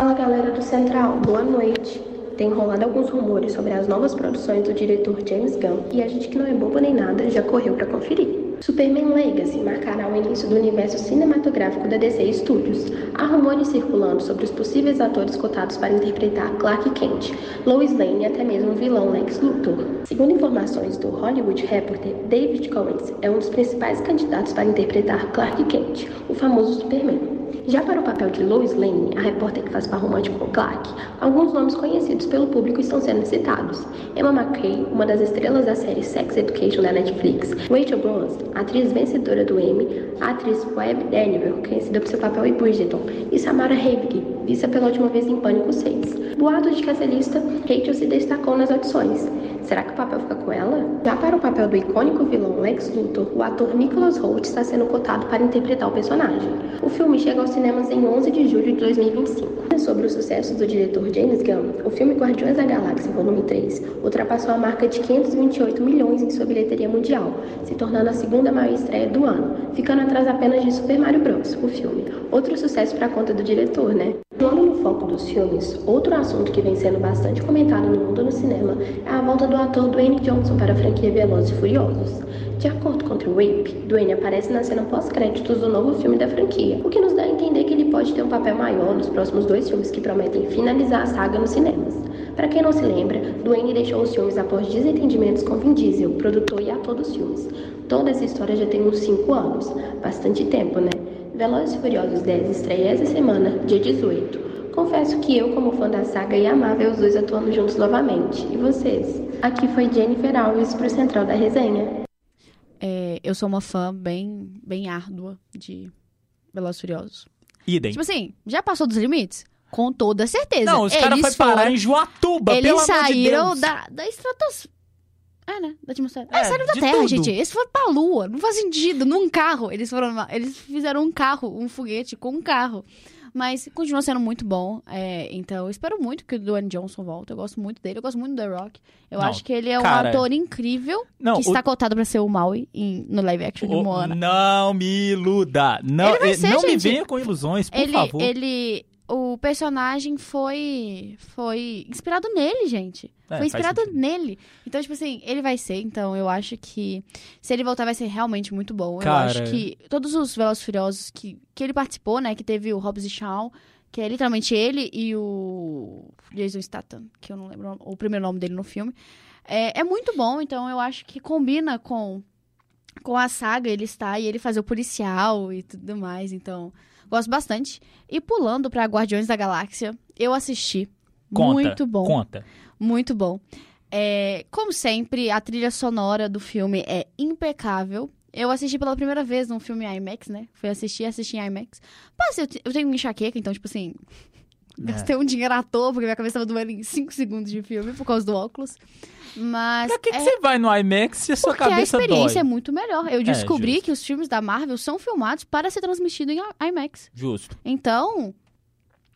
Speaker 5: Fala galera do Central, boa noite. Tem rolado alguns rumores sobre as novas produções do diretor James Gunn e a gente que não é bobo nem nada já correu pra conferir. Superman Legacy marcará o início do universo cinematográfico da DC Studios. Há rumores circulando sobre os possíveis atores cotados para interpretar Clark Kent, Lois Lane e até mesmo o vilão Lex Luthor. Segundo informações do Hollywood Reporter, David Collins é um dos principais candidatos para interpretar Clark Kent, o famoso Superman. Já para o papel de Lois Lane, a repórter que faz par romântico com Clark, alguns nomes conhecidos pelo público estão sendo citados. Emma McKay, uma das estrelas da série Sex Education da Netflix, Rachel Bronston, atriz vencedora do Emmy, a atriz Webb Daniel, conhecida por seu papel em Bridgerton, e Samara Havig, vista pela última vez em Pânico 6. Boatos de que Rachel se destacou nas audições. Será que o papel fica com ela? Já para o papel do icônico vilão Lex Luthor, o ator Nicholas Hoult está sendo cotado para interpretar o personagem. O filme chega aos cinemas em 11 de julho de 2025. Sobre o sucesso do diretor James Gunn, o filme Guardiões da Galáxia Volume 3 ultrapassou a marca de 528 milhões em sua bilheteria mundial, se tornando a segunda maior estreia do ano, ficando atrás apenas de Super Mario Bros., o filme. Outro sucesso para conta do diretor, né? Falando no foco dos filmes, outro assunto que vem sendo bastante comentado no mundo do cinema é a volta do ator Dwayne Johnson para a franquia Velozes e Furiosos. De acordo com True Rape, Dwayne aparece na cena pós-créditos do novo filme da franquia, o que nos dá a entender que ele pode ter um papel maior nos próximos dois filmes que prometem finalizar a saga nos cinemas. Para quem não se lembra, Dwayne deixou os filmes após desentendimentos com Vin Diesel, produtor e ator dos filmes. Toda essa história já tem uns 5 anos, bastante tempo, né? Velozes e Furiosos 10 estreia essa semana, dia 18. Confesso que eu, como fã da saga, ia amar ver os dois atuando juntos novamente. E vocês? Aqui foi Jennifer Alves pro Central da Resenha.
Speaker 1: É, eu sou uma fã bem, bem árdua de Velozes Furiosos.
Speaker 2: Idem.
Speaker 1: Tipo assim, já passou dos limites? Com toda certeza.
Speaker 2: Não, os caras
Speaker 1: Eles
Speaker 2: foram parar em Joatuba,
Speaker 1: Eles
Speaker 2: pelo amor de
Speaker 1: saíram
Speaker 2: Deus.
Speaker 1: da, da estratosfera. É, né? Da atmosfera.
Speaker 2: É,
Speaker 1: É, saíram da
Speaker 2: de
Speaker 1: Terra,
Speaker 2: tudo.
Speaker 1: gente. Eles foram pra Lua. Não faz sentido. Num carro. Eles foram. Eles fizeram um carro, um foguete com um carro. Mas continua sendo muito bom. é, então, eu espero muito que o Dwayne Johnson volte. Eu gosto muito dele. Eu gosto muito do The Rock. Eu
Speaker 2: Não,
Speaker 1: acho que ele é um
Speaker 2: cara,
Speaker 1: ator incrível.
Speaker 2: Não,
Speaker 1: que
Speaker 2: o-
Speaker 1: está cotado pra ser o Maui em- no live action de
Speaker 2: Ô,
Speaker 1: Moana.
Speaker 2: Não me iluda. Não,
Speaker 1: Ele
Speaker 2: eh,
Speaker 1: ser,
Speaker 2: não me
Speaker 1: gente.
Speaker 2: venha com ilusões, por
Speaker 1: ele,
Speaker 2: favor.
Speaker 1: ele. O personagem foi. Foi inspirado nele, gente.
Speaker 2: É,
Speaker 1: foi inspirado nele. Então, tipo assim, ele vai ser. Então, eu acho que se ele voltar, vai ser realmente muito bom.
Speaker 2: Cara.
Speaker 1: Eu acho que todos os Velozes Furiosos que, que ele participou, né? Que teve o Hobbs e Shaw, que é literalmente ele e o Jason Statham, que eu não lembro o primeiro nome dele no filme. É, é muito bom, então eu acho que combina com, com a saga ele estar e ele fazer o policial e tudo mais. Então, gosto bastante. E pulando pra Guardiões da Galáxia, eu assisti.
Speaker 2: Conta,
Speaker 1: muito bom.
Speaker 2: Conta.
Speaker 1: Muito bom. É, como sempre, a trilha sonora do filme é impecável. Eu assisti pela primeira vez num filme IMAX, né? Fui assistir, assisti em IMAX. Mas eu, eu tenho enxaqueca, então, tipo assim...
Speaker 2: É.
Speaker 1: Gastei um dinheiro à toa, porque minha cabeça tava doendo em 5 segundos de filme, por causa do óculos. Mas...
Speaker 2: Pra que, que
Speaker 1: é-
Speaker 2: você vai no IMAX se a sua
Speaker 1: porque a
Speaker 2: cabeça
Speaker 1: experiência é
Speaker 2: dói?
Speaker 1: muito melhor. Eu descobri
Speaker 2: justo.
Speaker 1: que os filmes da Marvel são filmados para ser transmitido em IMAX.
Speaker 2: Justo.
Speaker 1: Então,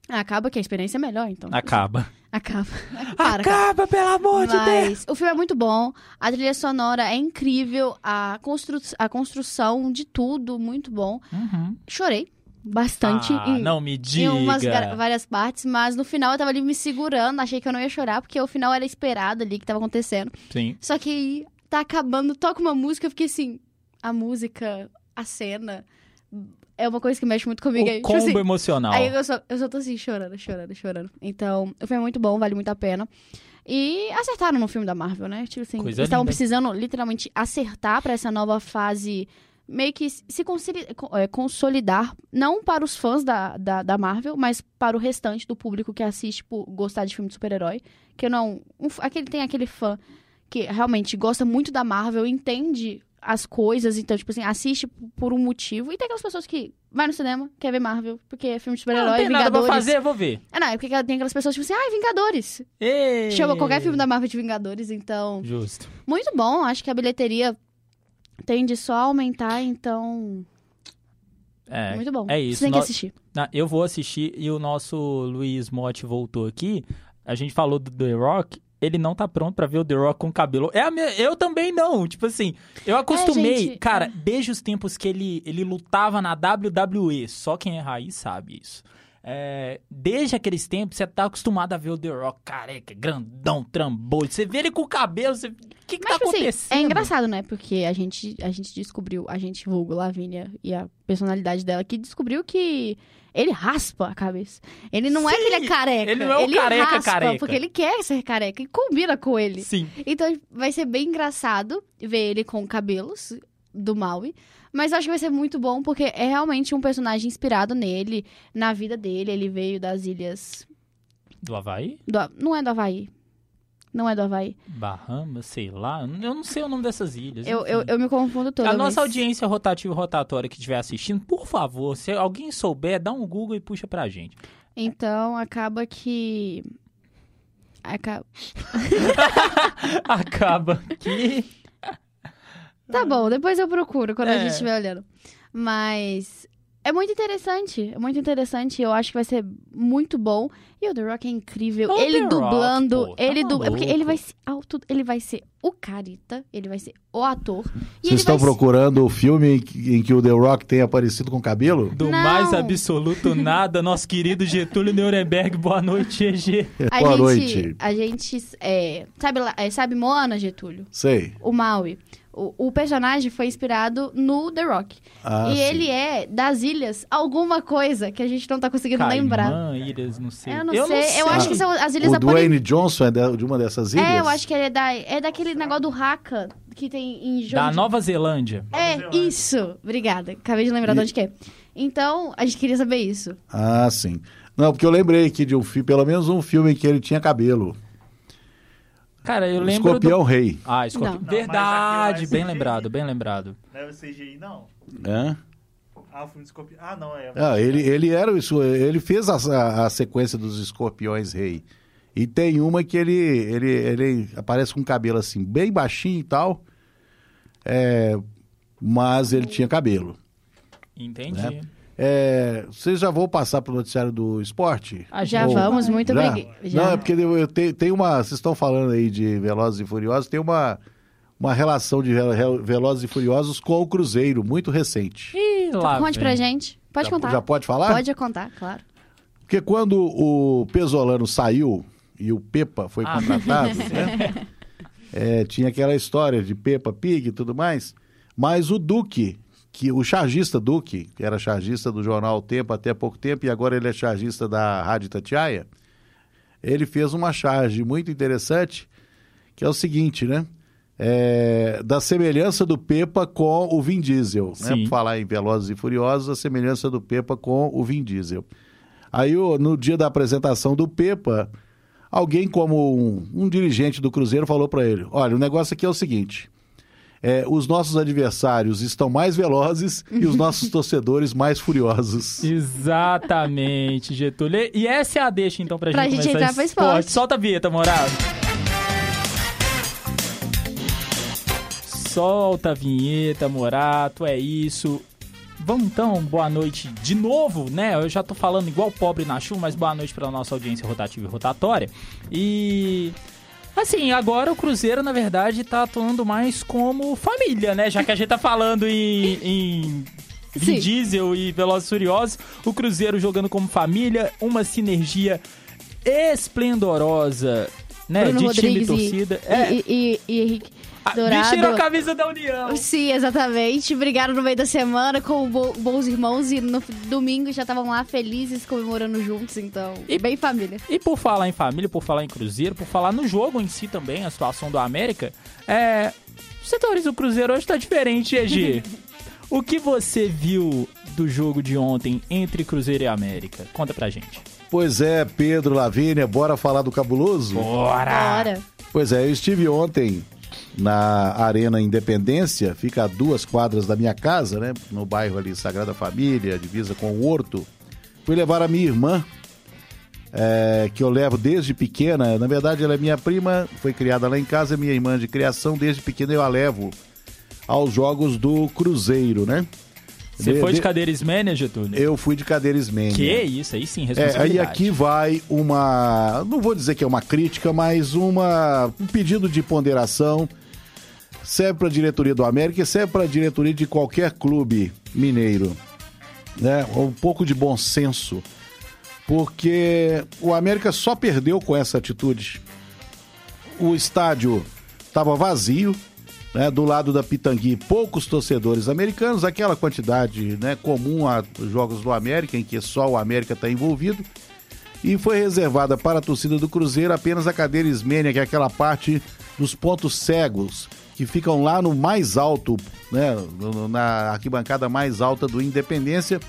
Speaker 1: acaba que a experiência é melhor, então.
Speaker 2: Acaba.
Speaker 1: Acaba. Para, cara.
Speaker 2: Acaba, pelo amor de Deus.
Speaker 1: Mas o filme é muito bom, a trilha sonora é incrível, a, constru a construção de tudo, muito bom.
Speaker 2: Uhum.
Speaker 1: Chorei bastante
Speaker 2: Ah,
Speaker 1: em,
Speaker 2: não me diga.
Speaker 1: em umas várias partes, mas no final eu tava ali me segurando, achei que eu não ia chorar, porque o final era esperado ali que tava acontecendo.
Speaker 2: Sim.
Speaker 1: Só que tá acabando, toca uma música, eu fiquei assim, a música, a cena, é uma coisa que mexe muito comigo.
Speaker 2: O
Speaker 1: aí, tipo
Speaker 2: combo
Speaker 1: assim,
Speaker 2: emocional.
Speaker 1: Aí eu só, eu só tô assim, chorando, chorando, chorando. Então, é muito bom, vale muito a pena. E acertaram no filme da Marvel, né? Tipo assim,
Speaker 2: Coisa
Speaker 1: eles estavam precisando literalmente acertar pra essa nova fase, meio que se é, consolidar, não para os fãs da, da, da Marvel, mas para o restante do público que assiste por gostar de filme de super-herói. Que não. Um, aquele, tem aquele fã que realmente gosta muito da Marvel, entende as coisas, então, tipo assim, assiste por um motivo. E tem aquelas pessoas que vai no cinema, quer ver Marvel, porque é filme de
Speaker 2: Não,
Speaker 1: super-herói,
Speaker 2: tem nada pra
Speaker 1: Vingadores.
Speaker 2: fazer, vou ver.
Speaker 1: É, não, é porque tem aquelas pessoas, tipo assim, ai, Vingadores.
Speaker 2: Ei.
Speaker 1: Chama qualquer filme da Marvel de Vingadores, então.
Speaker 2: Justo.
Speaker 1: Muito bom, acho que a bilheteria tende só a aumentar, então.
Speaker 2: É,
Speaker 1: muito bom.
Speaker 2: é isso.
Speaker 1: Você tem que
Speaker 2: Nó-
Speaker 1: assistir.
Speaker 2: Ah, eu vou assistir e o nosso Luiz Motti voltou aqui. A gente falou do The Rock. Ele não tá pronto pra ver o The Rock com cabelo. É a minha- eu também não. Tipo assim, eu acostumei.
Speaker 1: É, gente,
Speaker 2: cara,
Speaker 1: é.
Speaker 2: desde os tempos que ele, ele lutava na WWE. Só quem é raiz sabe isso. É, desde aqueles tempos, você tá acostumado a ver o The Rock careca, grandão, trambolho. Você vê ele com o cabelo, você... o que que
Speaker 1: Mas,
Speaker 2: tá
Speaker 1: tipo assim,
Speaker 2: acontecendo?
Speaker 1: é engraçado, né? Porque a gente, a gente descobriu, a gente vulgo Lavínia e a personalidade dela, que descobriu que ele raspa a cabeça. Ele não é que ele é careca.
Speaker 2: ele não é o careca
Speaker 1: raspa,
Speaker 2: careca.
Speaker 1: Porque ele quer ser careca e combina com ele.
Speaker 2: Sim.
Speaker 1: Então vai ser bem engraçado ver ele com cabelos. Do Maui. Mas acho que vai ser muito bom, porque é realmente um personagem inspirado nele, na vida dele. Ele veio das ilhas.
Speaker 2: Do Havaí?
Speaker 1: do- não é do Havaí. Não é do Havaí.
Speaker 2: Bahamas, sei lá. Eu não sei o nome dessas ilhas.
Speaker 1: Eu, eu, eu me confundo toda.
Speaker 2: A nossa
Speaker 1: mas-
Speaker 2: audiência rotativa e rotatória que estiver assistindo, por favor, se alguém souber, dá um Google e puxa pra gente.
Speaker 1: Então acaba que. Acaba...
Speaker 2: Acaba que.
Speaker 1: Tá bom, depois eu procuro quando a
Speaker 2: É.
Speaker 1: gente estiver olhando. Mas é muito interessante. É muito interessante. Eu acho que vai ser muito bom. E o The Rock é incrível.
Speaker 2: O
Speaker 1: ele
Speaker 2: The
Speaker 1: dublando.
Speaker 2: Rock, pô, tá
Speaker 1: ele du... é porque ele vai ser auto... Ele vai ser o carita. Ele vai ser o ator. E
Speaker 6: Vocês
Speaker 1: ele
Speaker 6: estão
Speaker 1: vai ser-
Speaker 6: procurando o filme em que, o The Rock tem aparecido com cabelo?
Speaker 2: Do
Speaker 1: Não.
Speaker 2: mais absoluto nada, nosso querido Getúlio Nuremberg. Boa noite, EG.
Speaker 1: A
Speaker 6: Boa
Speaker 1: gente,
Speaker 6: noite.
Speaker 1: A gente. É... Sabe, é, sabe Moana, Getúlio?
Speaker 6: Sei.
Speaker 1: O Maui. O, o personagem foi inspirado no The Rock.
Speaker 6: Ah,
Speaker 1: e
Speaker 6: sim.
Speaker 1: ele é das ilhas alguma coisa que a gente não tá conseguindo lembrar.
Speaker 2: Caimã, Ilhas, não sei.
Speaker 1: Eu não sei. Eu acho que são as ilhas
Speaker 6: O
Speaker 1: da Poli-
Speaker 6: Dwayne Johnson é de de uma dessas ilhas?
Speaker 1: É, eu acho que ele é, da, é daquele negócio do Haka que tem em jogo.
Speaker 2: Da
Speaker 1: de-
Speaker 2: Nova Zelândia.
Speaker 1: É, isso. Obrigada. Acabei de lembrar de
Speaker 6: E-
Speaker 1: onde que é. Então, a gente queria saber isso.
Speaker 6: Ah, sim. Não, porque eu lembrei aqui de um filme, pelo menos um filme em que ele tinha cabelo.
Speaker 2: Cara, eu lembro
Speaker 6: Escorpião
Speaker 2: do...
Speaker 6: Rei.
Speaker 2: Ah, Escorpião. Verdade,
Speaker 7: é
Speaker 2: bem lembrado, bem lembrado.
Speaker 7: Não é o CGI, não?
Speaker 6: Hã?
Speaker 7: Ah, o filme de Escorpião. Ah, não, é.
Speaker 6: Ah, ele, ele era isso, ele fez a, a- a sequência dos Escorpiões Rei. E tem uma que ele, ele, ele aparece com cabelo assim, bem baixinho e tal. É, mas ele tinha cabelo.
Speaker 2: Entendi.
Speaker 6: Né? É, vocês já vão passar pro noticiário do esporte?
Speaker 2: A
Speaker 1: Já
Speaker 2: gente-
Speaker 1: vamos, muito.
Speaker 6: Já. Não, é porque eu, eu tenho, tem uma. Vocês estão falando aí de Velozes e Furiosos, tem uma, uma relação de Ve- Ve- Velozes e Furiosos com o Cruzeiro, muito recente.
Speaker 2: Ih, lá
Speaker 1: Conte
Speaker 2: vem.
Speaker 1: pra gente. Pode
Speaker 6: já,
Speaker 1: contar.
Speaker 6: Já pode falar?
Speaker 1: Pode contar, claro.
Speaker 6: Porque quando o Pesolano saiu e o Pepa foi
Speaker 2: Ah,
Speaker 6: contratado, né? É, tinha aquela história de Pepa Pig e tudo mais. Mas o Duque, que o chargista Duque, que era chargista do jornal O Tempo até há pouco tempo e agora ele é chargista da Rádio Tatiaia, ele fez uma charge muito interessante, que é o seguinte, né? É, da semelhança do Pepa com o Vin Diesel. Né? Por falar em Velozes e Furiosos, a semelhança do Pepa com o Vin Diesel. Aí, no dia da apresentação do Pepa, alguém como um, um dirigente do Cruzeiro falou para ele: Olha, o negócio aqui é o seguinte. É, os nossos adversários estão mais velozes e os nossos torcedores mais furiosos.
Speaker 2: Exatamente, Getúlio. E essa é a deixa, então, pra,
Speaker 1: Pra
Speaker 2: gente
Speaker 1: gente
Speaker 2: começar
Speaker 1: entrar
Speaker 2: esse
Speaker 1: pro esporte.
Speaker 2: Solta a vinheta, Morado. Solta a vinheta, Morato, é isso. Vamos então, boa noite de novo, né? Eu já tô falando igual pobre na chuva, mas boa noite pra nossa audiência rotativa e rotatória. E. Assim, agora o Cruzeiro, na verdade, tá atuando mais como família, né? Já que a gente tá falando em. em Vin. Diesel e Velozes e Furiosos, o Cruzeiro jogando como família, uma sinergia esplendorosa, né?
Speaker 1: Bruno
Speaker 2: de
Speaker 1: Rodrigues
Speaker 2: time e
Speaker 1: e,
Speaker 2: torcida. É,
Speaker 1: e, e, e Henrique Dourado.
Speaker 2: vestiram a camisa da União.
Speaker 1: Sim, exatamente. Brigaram no meio da semana com bo- bons irmãos e no domingo já estavam lá felizes comemorando juntos, então,
Speaker 2: E-
Speaker 1: bem família.
Speaker 2: E por falar em família, por falar em Cruzeiro, por falar no jogo em si também, a situação do América, é. Os setores do Cruzeiro hoje tá diferente, EG. o que você viu do jogo de ontem entre Cruzeiro e América? Conta pra gente.
Speaker 6: Pois é, Pedro Lavínia, bora falar do cabuloso?
Speaker 2: Bora!
Speaker 1: Bora.
Speaker 6: Pois é, eu estive ontem na Arena Independência, fica a duas quadras da minha casa, né? No bairro ali Sagrada Família, divisa com o Horto. Fui levar a minha irmã, é, que eu levo desde pequena. Na verdade, ela é minha prima, foi criada lá em casa, é minha irmã de criação. Desde pequena eu a levo aos jogos do Cruzeiro, né?
Speaker 2: Você
Speaker 6: De-
Speaker 2: foi de
Speaker 6: de-
Speaker 2: cadeira Ismênia, Getúlio?
Speaker 6: Eu fui de cadeira Ismênia.
Speaker 2: Que isso, aí sim,
Speaker 6: É,
Speaker 2: responsabilidade.
Speaker 6: aí aqui vai uma. Não vou dizer que é uma crítica, mas uma, um pedido de ponderação. Serve para a diretoria do América e serve para a diretoria de qualquer clube mineiro. Né? Um pouco de bom senso. Porque o América só perdeu com essa atitude. O estádio estava vazio, né, do lado da Pitangui, poucos torcedores americanos, aquela quantidade né, comum a jogos do América, em que só o América está envolvido. E foi reservada para a torcida do Cruzeiro apenas a cadeira Ismênia, que é aquela parte dos pontos cegos, que ficam lá no mais alto, né, na arquibancada mais alta do Independência,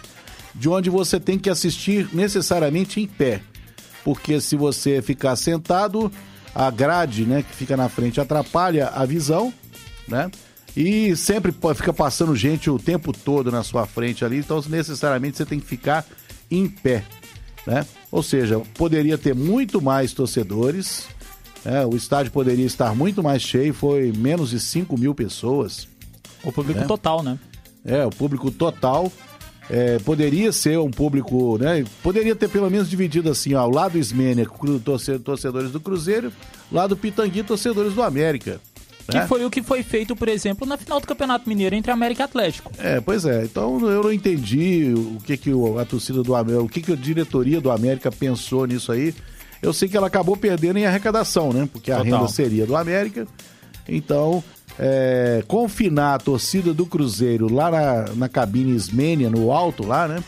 Speaker 6: de onde você tem que assistir necessariamente em pé. Porque se você ficar sentado, a grade, né, que fica na frente atrapalha a visão, né? E sempre fica passando gente o tempo todo na sua frente ali, então necessariamente você tem que ficar em pé, né? Ou seja, poderia ter muito mais torcedores, né? o estádio poderia estar muito mais cheio, foi menos de 5 mil pessoas,
Speaker 2: O público
Speaker 6: É.
Speaker 2: total, né?
Speaker 6: é, o público total. É, poderia ser um público, né? Poderia ter pelo menos dividido assim, ó, o lado Ismênia, torcedores do Cruzeiro, lado Pitangui, torcedores do América.
Speaker 2: Que
Speaker 6: né?
Speaker 2: foi o que foi feito, por exemplo, na final do Campeonato Mineiro entre América e Atlético.
Speaker 6: É, pois é. Então eu não entendi o que que o- a torcida do América, o que que a diretoria do América pensou nisso aí. Eu sei que ela acabou perdendo em arrecadação, né? Porque a
Speaker 2: Total.
Speaker 6: renda seria do América. Então, é, confinar a torcida do Cruzeiro lá na, na cabine Ismênia, no alto lá, né?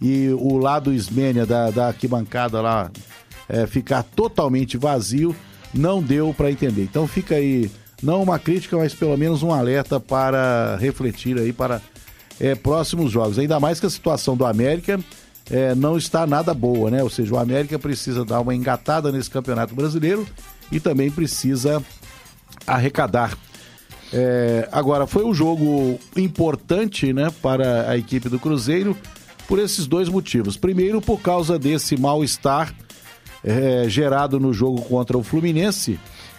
Speaker 6: E o lado Ismênia da, da arquibancada lá é, ficar totalmente vazio, não deu para entender. Então fica aí, não uma crítica, mas pelo menos um alerta para refletir aí para é, próximos jogos. Ainda mais que a situação do América é, não está nada boa, né? Ou seja, o América precisa dar uma engatada nesse campeonato brasileiro e também precisa arrecadar. É, agora, foi um jogo importante né, para a equipe do Cruzeiro por esses dois motivos. Primeiro, por causa desse mal-estar gerado no jogo contra o Fluminense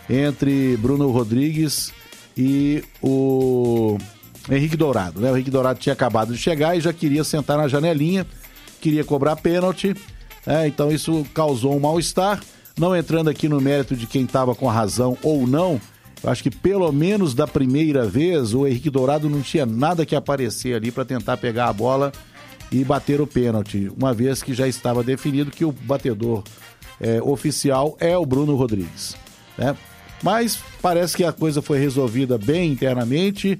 Speaker 6: entre Bruno Rodrigues e o Henrique Dourado. Né? O Henrique Dourado tinha acabado de chegar e já queria sentar na janelinha, queria cobrar pênalti, né? então isso causou um mal-estar. Não entrando aqui no mérito de quem estava com a razão ou não, eu acho que pelo menos da primeira vez o Henrique Dourado não tinha nada que aparecer ali para tentar pegar a bola e bater o pênalti, uma vez que já estava definido que o batedor é, oficial é o Bruno Rodrigues. Né? Mas parece que a coisa foi resolvida bem internamente.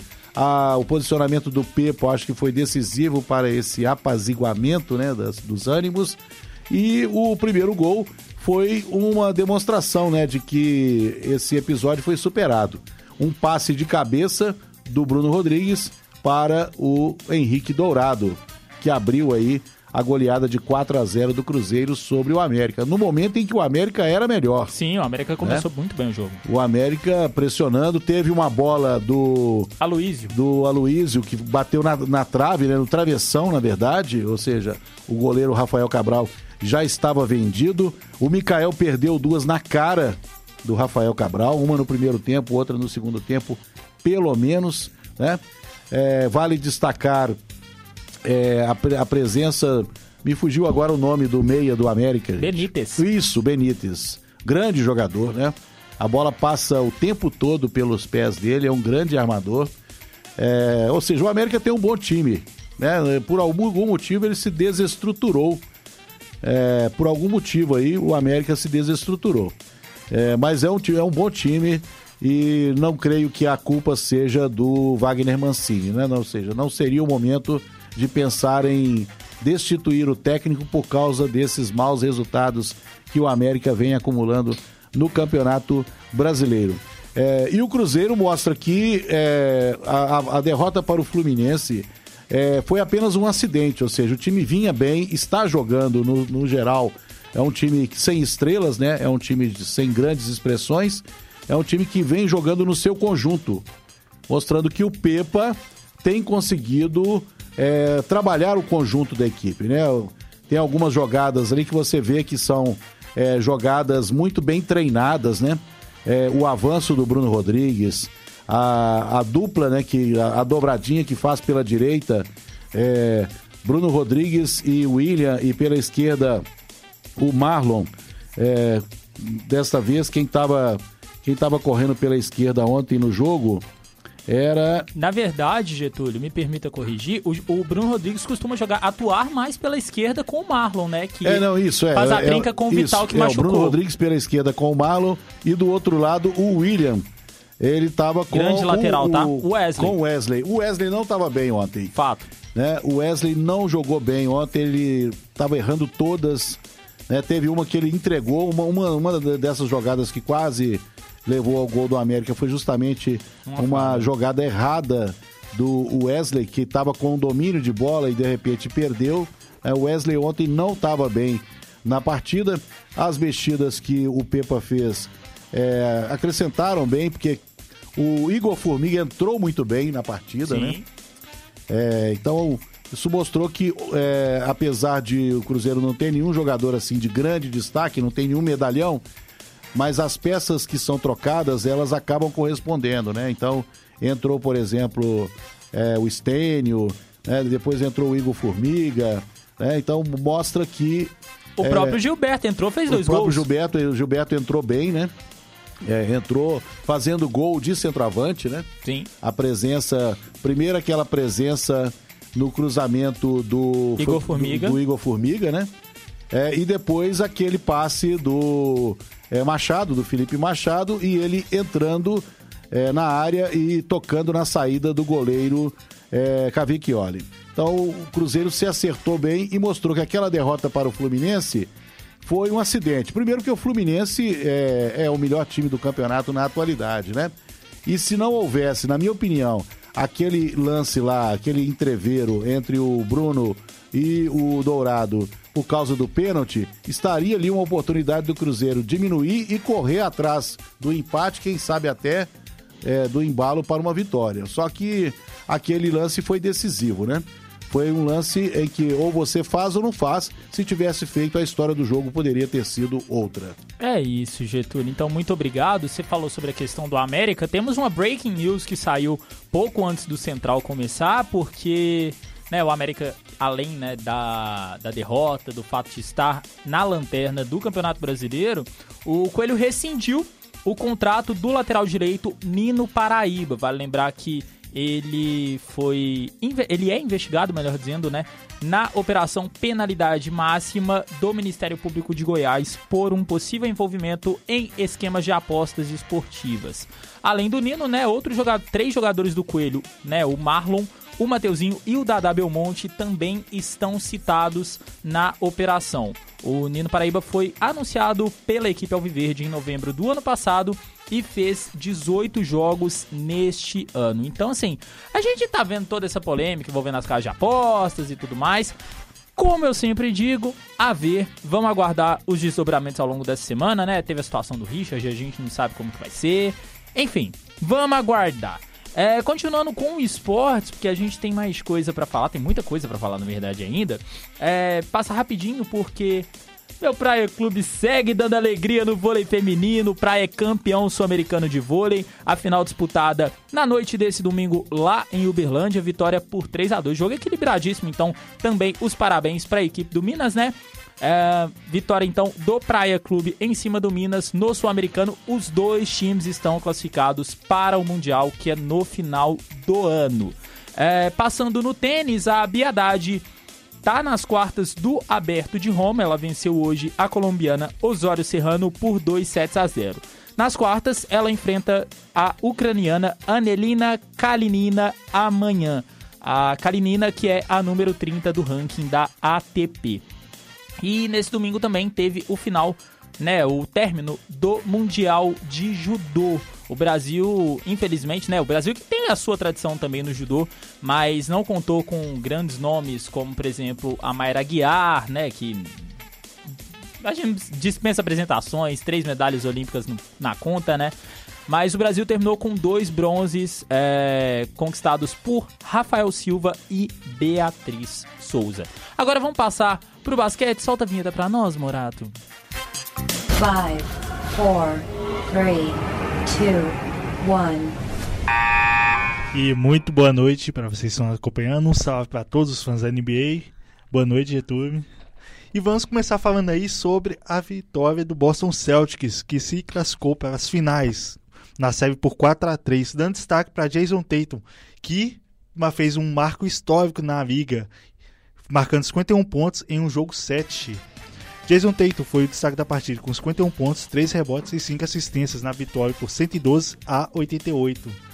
Speaker 6: O posicionamento do Pepo acho que foi decisivo para esse apaziguamento né, das- dos ânimos. E o primeiro gol foi uma demonstração né, de que esse episódio foi superado. Um passe de cabeça do Bruno Rodrigues para o Henrique Dourado, que abriu aí a goleada de 4 a 0 do Cruzeiro sobre o América, no momento em que o América era melhor.
Speaker 2: Sim, o América começou muito bem o jogo.
Speaker 6: O América pressionando, teve uma bola do
Speaker 2: Aloísio.
Speaker 6: do Aloísio, que bateu na, na trave, né, no travessão, na verdade, ou seja, o goleiro Rafael Cabral já estava vendido. O Mikael perdeu duas na cara do Rafael Cabral, uma no primeiro tempo, outra no segundo tempo, pelo menos, né? É, vale destacar é, a, a presença, me fugiu agora o nome do meia do América. gente.
Speaker 2: Benítez.
Speaker 6: Isso, Benítez. Grande jogador, né? A bola passa o tempo todo pelos pés dele, é um grande armador. É, ou seja, o América tem um bom time. Né? Por algum, motivo ele se desestruturou. É, por algum motivo aí o América se desestruturou. É, mas é um, é um bom time e não creio que a culpa seja do Wagner Mancini, né? Não, ou seja, não seria o momento de pensar em destituir o técnico por causa desses maus resultados que o América vem acumulando no Campeonato Brasileiro. É, e o Cruzeiro mostra que é, a, a- derrota para o Fluminense é, foi apenas um acidente, ou seja, o time vinha bem, está jogando no, no geral. É um time sem estrelas, né? É um time sem grandes expressões. É um time que vem jogando no seu conjunto, mostrando que o Pepa tem conseguido é, trabalhar o conjunto da equipe, né? Tem algumas jogadas ali que você vê que são é, jogadas muito bem treinadas, né? É, o avanço do Bruno Rodrigues, a, a dupla, né? Que, a, a dobradinha que faz pela direita, é, Bruno Rodrigues e William, e pela esquerda o Marlon. É, desta vez, quem estava quem tava correndo pela esquerda ontem no jogo era
Speaker 2: Na verdade, Getúlio, me permita corrigir, o, o Bruno Rodrigues costuma jogar, atuar mais pela esquerda com o Marlon, né? Que
Speaker 6: É, não, isso, é.
Speaker 2: Faz a
Speaker 6: é,
Speaker 2: trinca com o
Speaker 6: isso,
Speaker 2: Vital que
Speaker 6: é,
Speaker 2: machucou.
Speaker 6: O Bruno Rodrigues pela esquerda com o Marlon e do outro lado o William. Ele tava com
Speaker 2: Grande
Speaker 6: o,
Speaker 2: lateral,
Speaker 6: o,
Speaker 2: tá? O Wesley.
Speaker 6: Com o Wesley. O Wesley não tava bem ontem.
Speaker 2: Fato.
Speaker 6: né? O Wesley não jogou bem ontem, ele estava errando todas. né? Teve uma que ele entregou, uma, uma, uma dessas jogadas que quase levou ao gol do América foi justamente
Speaker 2: Uma
Speaker 6: uma, jogada errada do Wesley, que estava com o domínio de bola e de repente perdeu. É, O Wesley ontem não estava bem na partida. As mexidas que o Pepa fez é, acrescentaram bem, porque o Igor Formiga entrou muito bem na partida, né?
Speaker 2: Sim.
Speaker 6: É, então, isso mostrou que, é, apesar de o Cruzeiro não ter nenhum jogador assim de grande destaque, não tem nenhum medalhão, mas as peças que são trocadas, elas acabam correspondendo, né? Então, entrou, por exemplo, é, o Stênio, né? depois entrou o Igor Formiga, né? Então, mostra que
Speaker 2: O
Speaker 6: É,
Speaker 2: próprio Gilberto entrou, fez
Speaker 6: o
Speaker 2: dois
Speaker 6: próprio
Speaker 2: gols.
Speaker 6: Gilberto, o Gilberto entrou bem, né? É, entrou fazendo gol de centroavante, né?
Speaker 2: Sim.
Speaker 6: a presença, primeiro aquela presença no cruzamento do
Speaker 2: Igor
Speaker 6: do-
Speaker 2: Formiga.
Speaker 6: do, Igor Formiga, né? É, e depois aquele passe do é, Machado, do Felipe Machado, e ele entrando é, na área e tocando na saída do goleiro é, Cavicchioli. Então o Cruzeiro se acertou bem e mostrou que aquela derrota para o Fluminense foi um acidente. Primeiro que o Fluminense é, é o melhor time do campeonato na atualidade, né? E se não houvesse, na minha opinião, aquele lance lá, aquele entreveiro entre o Bruno e o Dourado por causa do pênalti, estaria ali uma oportunidade do Cruzeiro diminuir e correr atrás do empate, quem sabe até é, do embalo para uma vitória. Só que aquele lance foi decisivo, né? Foi um lance em que ou você faz ou não faz. Se tivesse feito, a história do jogo poderia ter sido outra.
Speaker 2: É isso, Getúlio. Então, muito obrigado. Você falou sobre a questão do América. Temos uma breaking news que saiu pouco antes do Central começar, porque né, o América, além né, da, da derrota, do fato de estar na lanterna do Campeonato Brasileiro, o Coelho rescindiu o contrato do lateral direito Nino Paraíba. Vale lembrar que ele foi. Ele é investigado, melhor dizendo, né? Na operação penalidade máxima do Ministério Público de Goiás por um possível envolvimento em esquemas de apostas esportivas. Além do Nino, né? Outros jogadores, três jogadores do Coelho, né? O Marlon, o Mateuzinho e o Dada Belmonte também estão citados na operação. O Nino Paraíba foi anunciado pela equipe Alviverde em novembro do ano passado e fez 18 jogos neste ano. Então, assim, a gente tá vendo toda essa polêmica envolvendo as casas de apostas e tudo mais. Como eu sempre digo, a ver, vamos aguardar os desdobramentos ao longo dessa semana, né? Teve a situação do Richard, a gente não sabe como que vai ser. Enfim, vamos aguardar. É, continuando com o esportes, porque a gente tem mais coisa pra falar, tem muita coisa pra falar na verdade ainda. É, passa rapidinho porque meu Praia Clube segue dando alegria no vôlei feminino. Praia é campeão sul-americano de vôlei. A final disputada na noite desse domingo lá em Uberlândia. Vitória por 3 a 2 Jogo equilibradíssimo. Então, também os parabéns para a equipe do Minas, né? É, vitória então do Praia Clube em cima do Minas no Sul-Americano. Os dois times estão classificados para o Mundial, que é no final do ano. É, passando no tênis, a Biadade tá nas quartas do Aberto de Roma. Ela venceu hoje a colombiana Osório Serrano por 2 sets a 0. Nas quartas, ela enfrenta a ucraniana Anelina Kalinina amanhã. A Kalinina, que é a número 30 do ranking da ATP. E nesse domingo também teve o final, né, o término do Mundial de Judô. O Brasil, infelizmente, né, o Brasil que tem a sua tradição também no judô, mas não contou com grandes nomes como, por exemplo, a Mayra Guiar, né, que a gente dispensa apresentações, três medalhas olímpicas na conta, né? Mas o Brasil terminou com dois bronzes é, conquistados por Rafael Silva e Beatriz Souza. Agora vamos passar pro basquete. Solta a vinheta pra nós, Morato.
Speaker 8: Five, four, three, two, one.
Speaker 7: E muito boa noite para vocês que estão acompanhando. Um salve para todos os fãs da NBA. Boa noite, Getúlio. E vamos começar falando aí sobre a vitória do Boston Celtics, que se classificou para as finais na série por 4 a 3 dando destaque para Jason Tatum, que fez um marco histórico na liga, marcando 51 pontos em um jogo 7. Jason Tatum foi o destaque da partida com 51 pontos, 3 rebotes e 5 assistências na vitória por 112 a 88.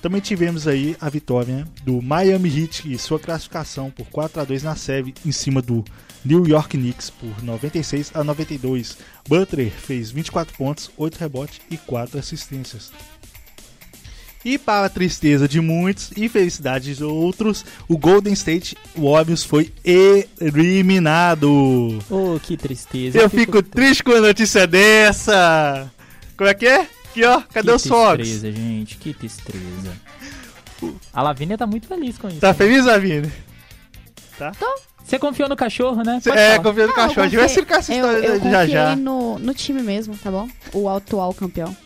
Speaker 7: Também tivemos aí a vitória do Miami Heat e sua classificação por 4 a 2 na série em cima do New York Knicks por 96 a 92. Butler fez 24 pontos, 8 rebotes e 4 assistências. E para a tristeza de muitos e felicidade de outros, o Golden State Warriors foi eliminado.
Speaker 2: Oh, que tristeza.
Speaker 7: Eu fico triste com a notícia dessa. Como é que é? Aqui, ó. Cadê
Speaker 2: que
Speaker 7: os Fox?
Speaker 2: tristeza, gente. Que tristeza. A Lavínia tá muito feliz com isso.
Speaker 7: Tá
Speaker 2: né?
Speaker 7: feliz, Lavínia?
Speaker 2: Você confiou no cachorro, né? Pode
Speaker 7: É,
Speaker 2: falar.
Speaker 7: confia no
Speaker 1: Não,
Speaker 7: cachorro. A gente vai explicar essa
Speaker 1: eu,
Speaker 7: história
Speaker 1: eu
Speaker 7: já
Speaker 1: confiei
Speaker 7: já.
Speaker 1: No, no time mesmo, tá bom? O atual campeão.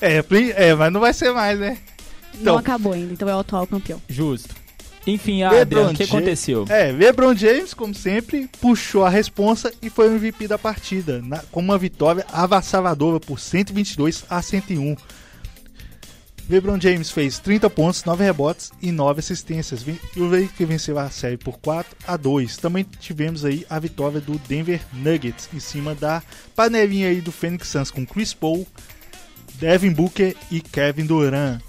Speaker 7: É, é, mas não vai ser mais, né? Então.
Speaker 1: Não acabou ainda, então é o atual campeão.
Speaker 2: Justo. Enfim, Adriano, o que aconteceu?
Speaker 7: É, LeBron James, como sempre, puxou a responsa e foi o MVP da partida, na- com uma vitória avassaladora por 122 a 101. LeBron James fez 30 pontos, 9 rebotes e 9 assistências. E o Lakers venceu a série por 4 a 2. Também tivemos aí a vitória do Denver Nuggets em cima da panelinha aí do Phoenix Suns com Chris Paul, Devin Booker e Kevin Durant.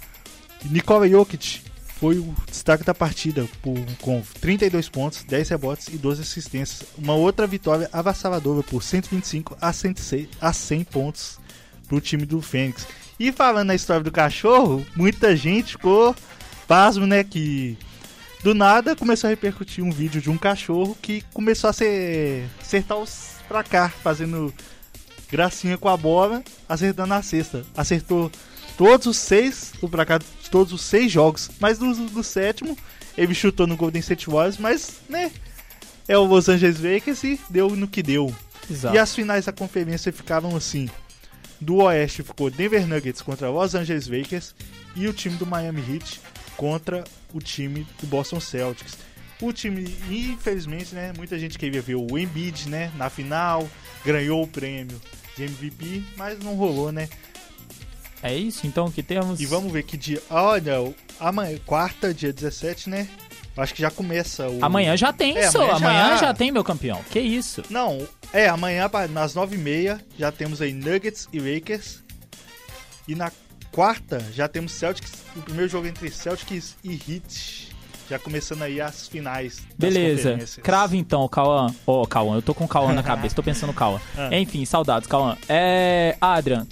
Speaker 7: Nikola Jokic foi o destaque da partida por, com 32 pontos, 10 rebotes e 12 assistências. Uma outra vitória avassaladora por 125 a 106 a 100 pontos para o time do Fênix. E falando na história do cachorro, muita gente ficou pasmo, né? Que do nada começou a repercutir um vídeo de um cachorro que começou a ser, acertar os pra cá, fazendo gracinha com a bola, acertando a cesta. Acertou todos os seis, o pra cá, de todos os seis jogos. Mas do, do sétimo, ele chutou no Golden State Warriors, mas, né? É o Los Angeles Lakers e deu no que deu.
Speaker 2: Exato.
Speaker 7: E as finais da conferência ficavam assim. Do Oeste ficou Denver Nuggets contra Los Angeles Lakers e o time do Miami Heat contra o time do Boston Celtics. O time, infelizmente, né, muita gente queria ver o Embiid, né, na final, ganhou o prêmio de MVP, mas não rolou, né?
Speaker 2: É isso, então, que temos...
Speaker 7: E vamos ver que dia. Olha, amanhã, quarta, dia 17, né? Acho que já começa o.
Speaker 2: Amanhã já tem,
Speaker 7: É, amanhã
Speaker 2: Amanhã,
Speaker 7: já-
Speaker 2: já... tem, meu campeão. Que isso?
Speaker 7: Não, é, amanhã nas 9h30 já temos aí Nuggets e Lakers. E na quarta já temos Celtics, o primeiro jogo entre Celtics e Heat. Já começando aí as finais.
Speaker 2: Beleza. Crave então, Cauã. Ó, Cauã, eu tô com o Cauã na cabeça, tô pensando no Cauã.
Speaker 7: Ah.
Speaker 2: Enfim, saudades, Cauã. É. Adrian.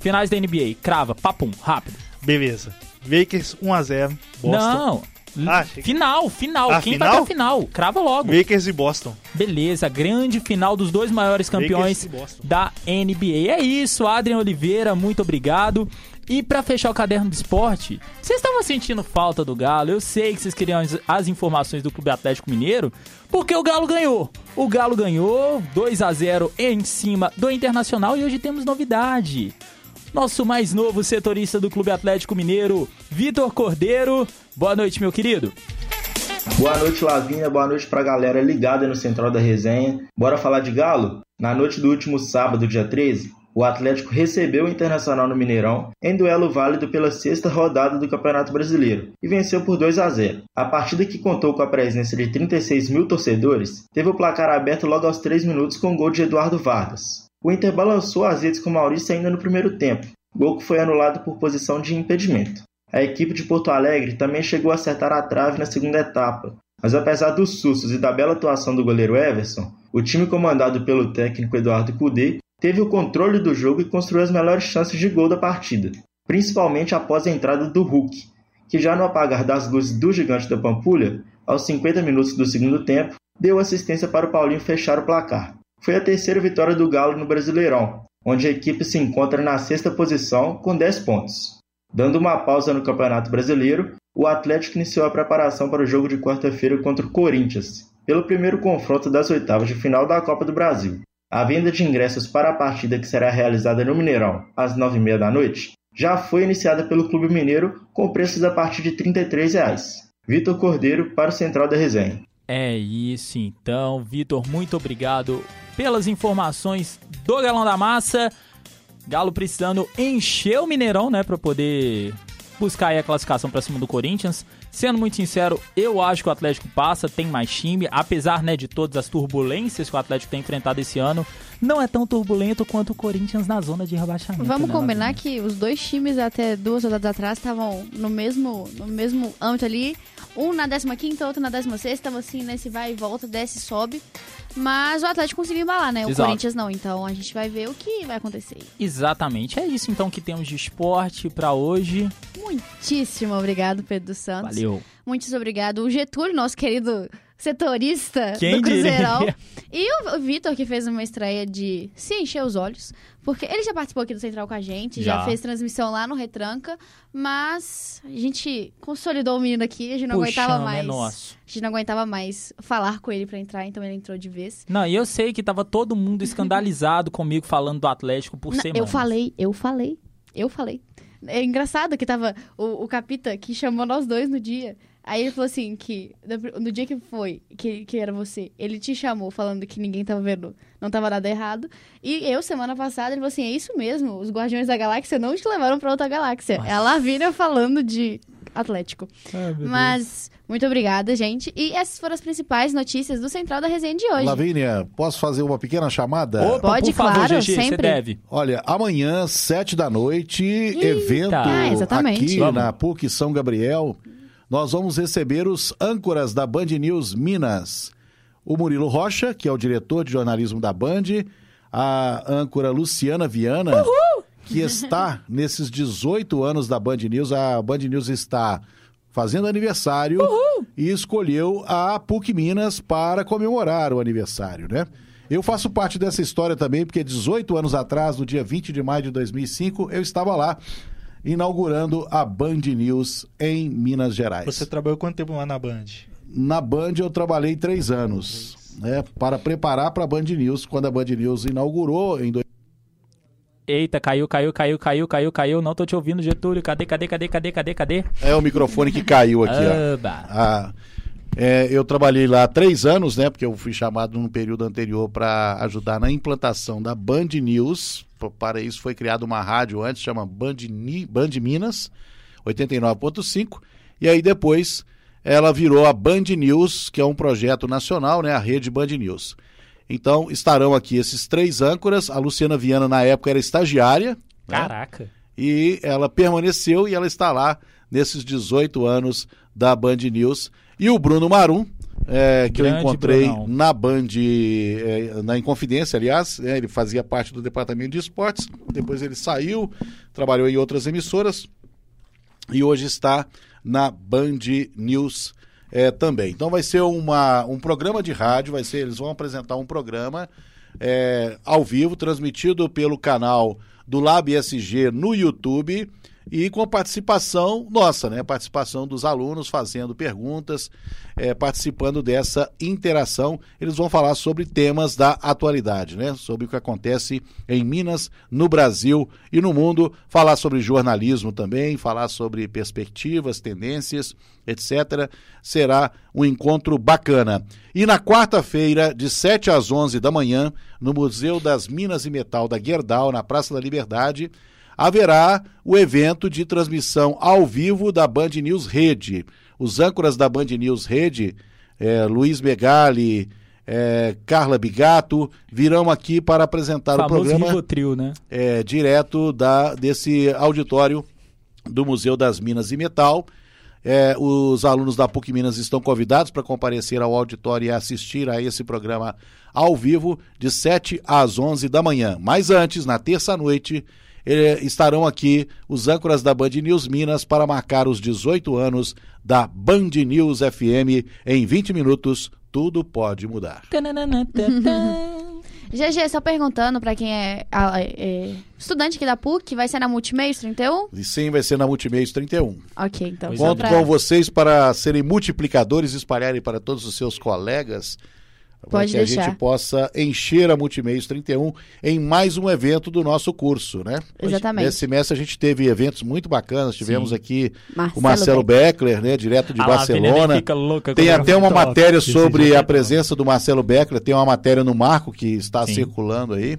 Speaker 2: Finais da NBA, crava, papum, rápido.
Speaker 7: Beleza. Lakers 1x0. Boston.
Speaker 2: Não.
Speaker 7: Ah,
Speaker 2: Final, final.
Speaker 7: Ah,
Speaker 2: Quem
Speaker 7: final?
Speaker 2: vai a final? Crava logo.
Speaker 7: Lakers e Boston.
Speaker 2: Beleza, grande final dos dois maiores campeões da NBA. É isso, Adrian Oliveira, muito obrigado. E pra fechar o caderno do esporte, vocês estavam sentindo falta do Galo? Eu sei que vocês queriam as, as informações do Clube Atlético Mineiro, porque o Galo ganhou. O Galo ganhou 2 a 0 em cima do Internacional e hoje temos novidade. Nosso mais novo setorista do Clube Atlético Mineiro, Vitor Cordeiro. Boa noite, meu querido.
Speaker 9: Boa noite, Lavinha. Boa noite pra galera ligada no Central da Resenha. Bora falar de Galo? Na noite do último sábado, dia 13, o Atlético recebeu o Internacional no Mineirão em duelo válido pela sexta rodada do Campeonato Brasileiro e venceu por 2 a 0. A partida que contou com a presença de 36 mil torcedores teve o placar aberto logo aos 3 minutos com o gol de Eduardo Vargas. O Inter balançou as redes com Maurício ainda no primeiro tempo, gol que foi anulado por posição de impedimento. A equipe de Porto Alegre também chegou a acertar a trave na segunda etapa, mas apesar dos sustos e da bela atuação do goleiro Everson, o time comandado pelo técnico Eduardo Cudê teve o controle do jogo e construiu as melhores chances de gol da partida, principalmente após a entrada do Hulk, que já no apagar das luzes do gigante da Pampulha, aos 50 minutos do segundo tempo, deu assistência para o Paulinho fechar o placar. Foi a terceira vitória do Galo no Brasileirão, onde a equipe se encontra na sexta posição com 10 pontos. Dando uma pausa no Campeonato Brasileiro, o Atlético iniciou a preparação para o jogo de quarta-feira contra o Corinthians, pelo primeiro confronto das oitavas de final da Copa do Brasil. A venda de ingressos para a partida que será realizada no Mineirão, às 9h30 da noite, já foi iniciada pelo Clube Mineiro com preços a partir de 33 reais. Vitor Cordeiro para o Central da Resenha.
Speaker 2: É isso então, Vitor, muito obrigado pelas informações do Galão da Massa. Galo precisando encher o Mineirão, né, para poder buscar aí a classificação para cima do Corinthians. Sendo muito sincero, eu acho que o Atlético passa, tem mais time, apesar né, de todas as turbulências que o Atlético tem enfrentado esse ano, não é tão turbulento quanto o Corinthians na zona de rebaixamento.
Speaker 1: Vamos
Speaker 2: né,
Speaker 1: combinar que os dois times até duas rodadas atrás estavam no mesmo, no mesmo âmbito ali. Um na 15ª, outro na 16ª, estavam assim, nesse vai e volta, desce e sobe. Mas o Atlético conseguiu embalar, né? O
Speaker 2: Exato.
Speaker 1: Corinthians não. Então a gente vai ver o que vai acontecer.
Speaker 2: Exatamente, é isso então que temos de esporte para hoje.
Speaker 1: Muitíssimo obrigado, Pedro Santos.
Speaker 2: Valeu.
Speaker 1: Muitos obrigado. O Getúlio, nosso querido setorista
Speaker 2: Quem
Speaker 1: do Cruzeirão.
Speaker 2: diria?
Speaker 1: E o, Vitor, que fez uma estreia de se encher os olhos. Porque ele já participou aqui do Central com a gente, já,
Speaker 2: Já.
Speaker 1: fez transmissão lá no Retranca. Mas a gente consolidou o menino aqui, a gente não
Speaker 2: Puxão,
Speaker 1: aguentava
Speaker 2: né,
Speaker 1: mais.
Speaker 2: nosso.
Speaker 1: A gente não aguentava mais falar com ele pra entrar, então ele entrou de vez.
Speaker 2: Não, e eu sei que tava todo mundo escandalizado comigo falando do Atlético por
Speaker 1: Não,
Speaker 2: semana.
Speaker 1: eu falei, eu falei, eu falei. É engraçado que tava o, o Capita que chamou nós dois no dia. Aí ele falou assim que no- dia que foi, que, que era você, ele te chamou falando que ninguém tava vendo, não tava nada errado. E eu, semana passada, ele falou assim, é isso mesmo, os Guardiões da Galáxia não te levaram pra outra galáxia. É a Lavínia falando de Atlético. Mas, muito obrigada, gente. E essas foram as principais notícias do Central da Resenha de hoje.
Speaker 6: Lavínia, posso fazer uma pequena chamada?
Speaker 2: Opa,
Speaker 1: Pode,
Speaker 2: por favor,
Speaker 1: claro,
Speaker 2: você
Speaker 1: sempre.
Speaker 2: deve.
Speaker 6: Olha, amanhã, sete da noite, evento
Speaker 1: Ah,
Speaker 6: aqui
Speaker 2: Vamos.
Speaker 6: na PUC São Gabriel. Nós vamos receber os âncoras da Band News Minas. O Murilo Rocha, que é o diretor de jornalismo da Band, a âncora Luciana Viana, que está nesses 18 anos da Band News. A Band News está fazendo aniversário e escolheu a PUC Minas para comemorar o aniversário, né? Eu faço parte dessa história também, porque 18 anos atrás, no dia 20 de maio de 2005, eu estava lá inaugurando a Band News em Minas Gerais.
Speaker 7: Você trabalhou quanto tempo lá na Band?
Speaker 6: Na Band eu trabalhei três anos, né, para preparar para a Band News, quando a Band News inaugurou em dois-
Speaker 2: Eita, caiu, caiu, caiu, caiu, caiu, caiu. Não tô te ouvindo, Getúlio. Cadê, cadê, cadê, cadê, cadê, cadê?
Speaker 6: É o microfone que caiu aqui, ó. Ah, é, eu trabalhei lá três anos, né? Porque eu fui chamado num período anterior para ajudar na implantação da Band News. Para isso foi criada uma rádio antes, chama Band, Band Minas, 89.5. E aí depois ela virou a Band News, que é um projeto nacional, né? A rede Band News. Então estarão aqui esses três âncoras. A Luciana Viana, na época, era estagiária. né?
Speaker 2: Caraca.
Speaker 6: e ela permaneceu e ela está lá nesses 18 anos da Band News. E o Bruno Marum, é, que eu encontrei
Speaker 2: Brunão.
Speaker 6: na Band, é, na Inconfidência, aliás, né, ele fazia parte do departamento de esportes, depois ele saiu, trabalhou em outras emissoras e hoje está na Band News é, também. Então vai ser uma, um programa de rádio, vai ser, eles vão apresentar um programa é, ao vivo, transmitido pelo canal do Lab SG no YouTube e com participação nossa, né? Participação dos alunos fazendo perguntas, é, participando dessa interação. Eles vão falar sobre temas da atualidade, né? Sobre o que acontece em Minas, no Brasil e no mundo. Falar sobre jornalismo também, falar sobre perspectivas, tendências, etc. Será um encontro bacana. E na quarta-feira, de 7 às 11 da manhã, no Museu das Minas e Metal da Guerdal, na Praça da Liberdade, haverá o evento de transmissão ao vivo da Band News Rede. Os âncoras da Band News Rede, eh, Luiz Megali, eh, Carla Bigato, virão aqui para apresentar o
Speaker 2: Famoso
Speaker 6: programa
Speaker 2: Rivotril, né?
Speaker 6: é, direto da, desse auditório do Museu das Minas e Metal. É, os alunos da PUC Minas estão convidados para comparecer ao auditório e assistir a esse programa ao vivo de 7 às 11 da manhã. Mas antes, na terça-noite, estarão aqui os âncoras da Band News Minas para marcar os 18 anos da Band News FM. Em 20 minutos, tudo pode mudar.
Speaker 1: GG, só perguntando pra quem é, a- é estudante aqui da PUC, vai ser na Multimeios 31?
Speaker 6: E sim, vai ser na Multimeios 31.
Speaker 1: Ok, então.
Speaker 2: É.
Speaker 6: Conto
Speaker 1: pra-
Speaker 6: com vocês para serem multiplicadores e espalharem para todos os seus colegas. Para
Speaker 1: Pode
Speaker 6: que a
Speaker 1: deixar.
Speaker 6: gente possa encher a Multimeios 31 em mais um evento do nosso curso, né?
Speaker 1: Exatamente.
Speaker 6: Nesse semestre a gente teve eventos muito bacanas. Tivemos
Speaker 2: Sim.
Speaker 6: aqui
Speaker 1: Marcelo
Speaker 6: o Marcelo Beckler, né? Direto de
Speaker 2: A nem
Speaker 6: Barcelona.
Speaker 2: fica louca
Speaker 6: Tem até uma matéria sobre a
Speaker 7: foi
Speaker 6: presença do Marcelo Beckler, tem uma matéria no Marco que está
Speaker 2: Sim.
Speaker 6: circulando aí.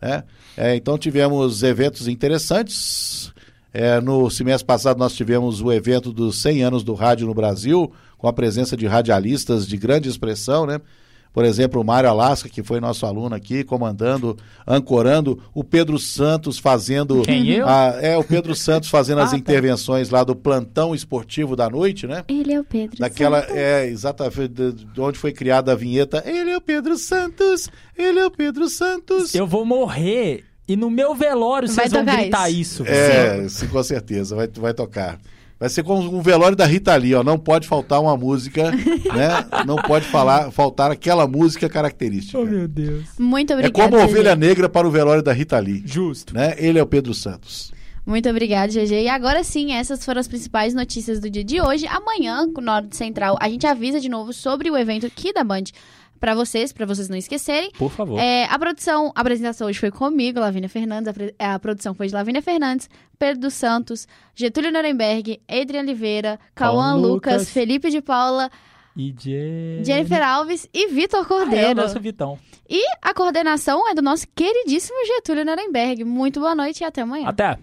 Speaker 6: né? É, então tivemos eventos interessantes. É, no semestre passado nós tivemos o evento dos 100 anos do rádio no Brasil, com a presença de radialistas de grande expressão, né? Por exemplo, o Mário Alasca, que foi nosso aluno aqui, comandando, ancorando, o Pedro Santos fazendo.
Speaker 2: Quem, eu?
Speaker 6: a- é, o Pedro Santos fazendo as
Speaker 2: Ah, tá.
Speaker 6: intervenções lá do plantão esportivo da noite, né?
Speaker 1: Ele é o Pedro.
Speaker 6: Daquela,
Speaker 1: Santos.
Speaker 6: é, exatamente, de, de onde foi criada a vinheta. Ele é o Pedro Santos, ele é o Pedro Santos.
Speaker 2: Eu vou morrer e no meu velório
Speaker 1: Vai
Speaker 2: vocês vão gritar
Speaker 1: isso.
Speaker 2: isso. velho.
Speaker 6: É, sim, com certeza, vai, vai tocar. Vai ser como um velório da Rita Lee, ó. Não pode faltar uma música, né? Não pode falar, faltar aquela música característica.
Speaker 2: Oh, meu Deus.
Speaker 1: Muito
Speaker 6: é
Speaker 1: obrigada.
Speaker 6: como a ovelha negra para o velório da Rita Lee.
Speaker 2: Justo.
Speaker 6: Né? Ele é o Pedro Santos.
Speaker 1: Muito obrigada, GG. E agora sim, essas foram as principais notícias do dia de hoje. Amanhã, no Norte Central, a gente avisa de novo sobre o evento aqui da Band pra vocês, pra vocês não esquecerem.
Speaker 2: Por favor.
Speaker 1: É, a produção, a apresentação hoje foi comigo, Lavínia Fernandes. A, pre- a produção foi de Lavínia Fernandes, Pedro dos Santos, Getúlio Nuremberg, Adrian Oliveira, Cauã Lucas,
Speaker 2: Lucas.
Speaker 1: Felipe de Paula,
Speaker 2: E Je...
Speaker 1: Jennifer Alves e Vitor
Speaker 2: Ah, é o
Speaker 1: Cordeiro.
Speaker 2: nosso Vitão.
Speaker 1: E a coordenação é do nosso queridíssimo Getúlio Nuremberg. Muito boa noite e até amanhã.
Speaker 2: Até.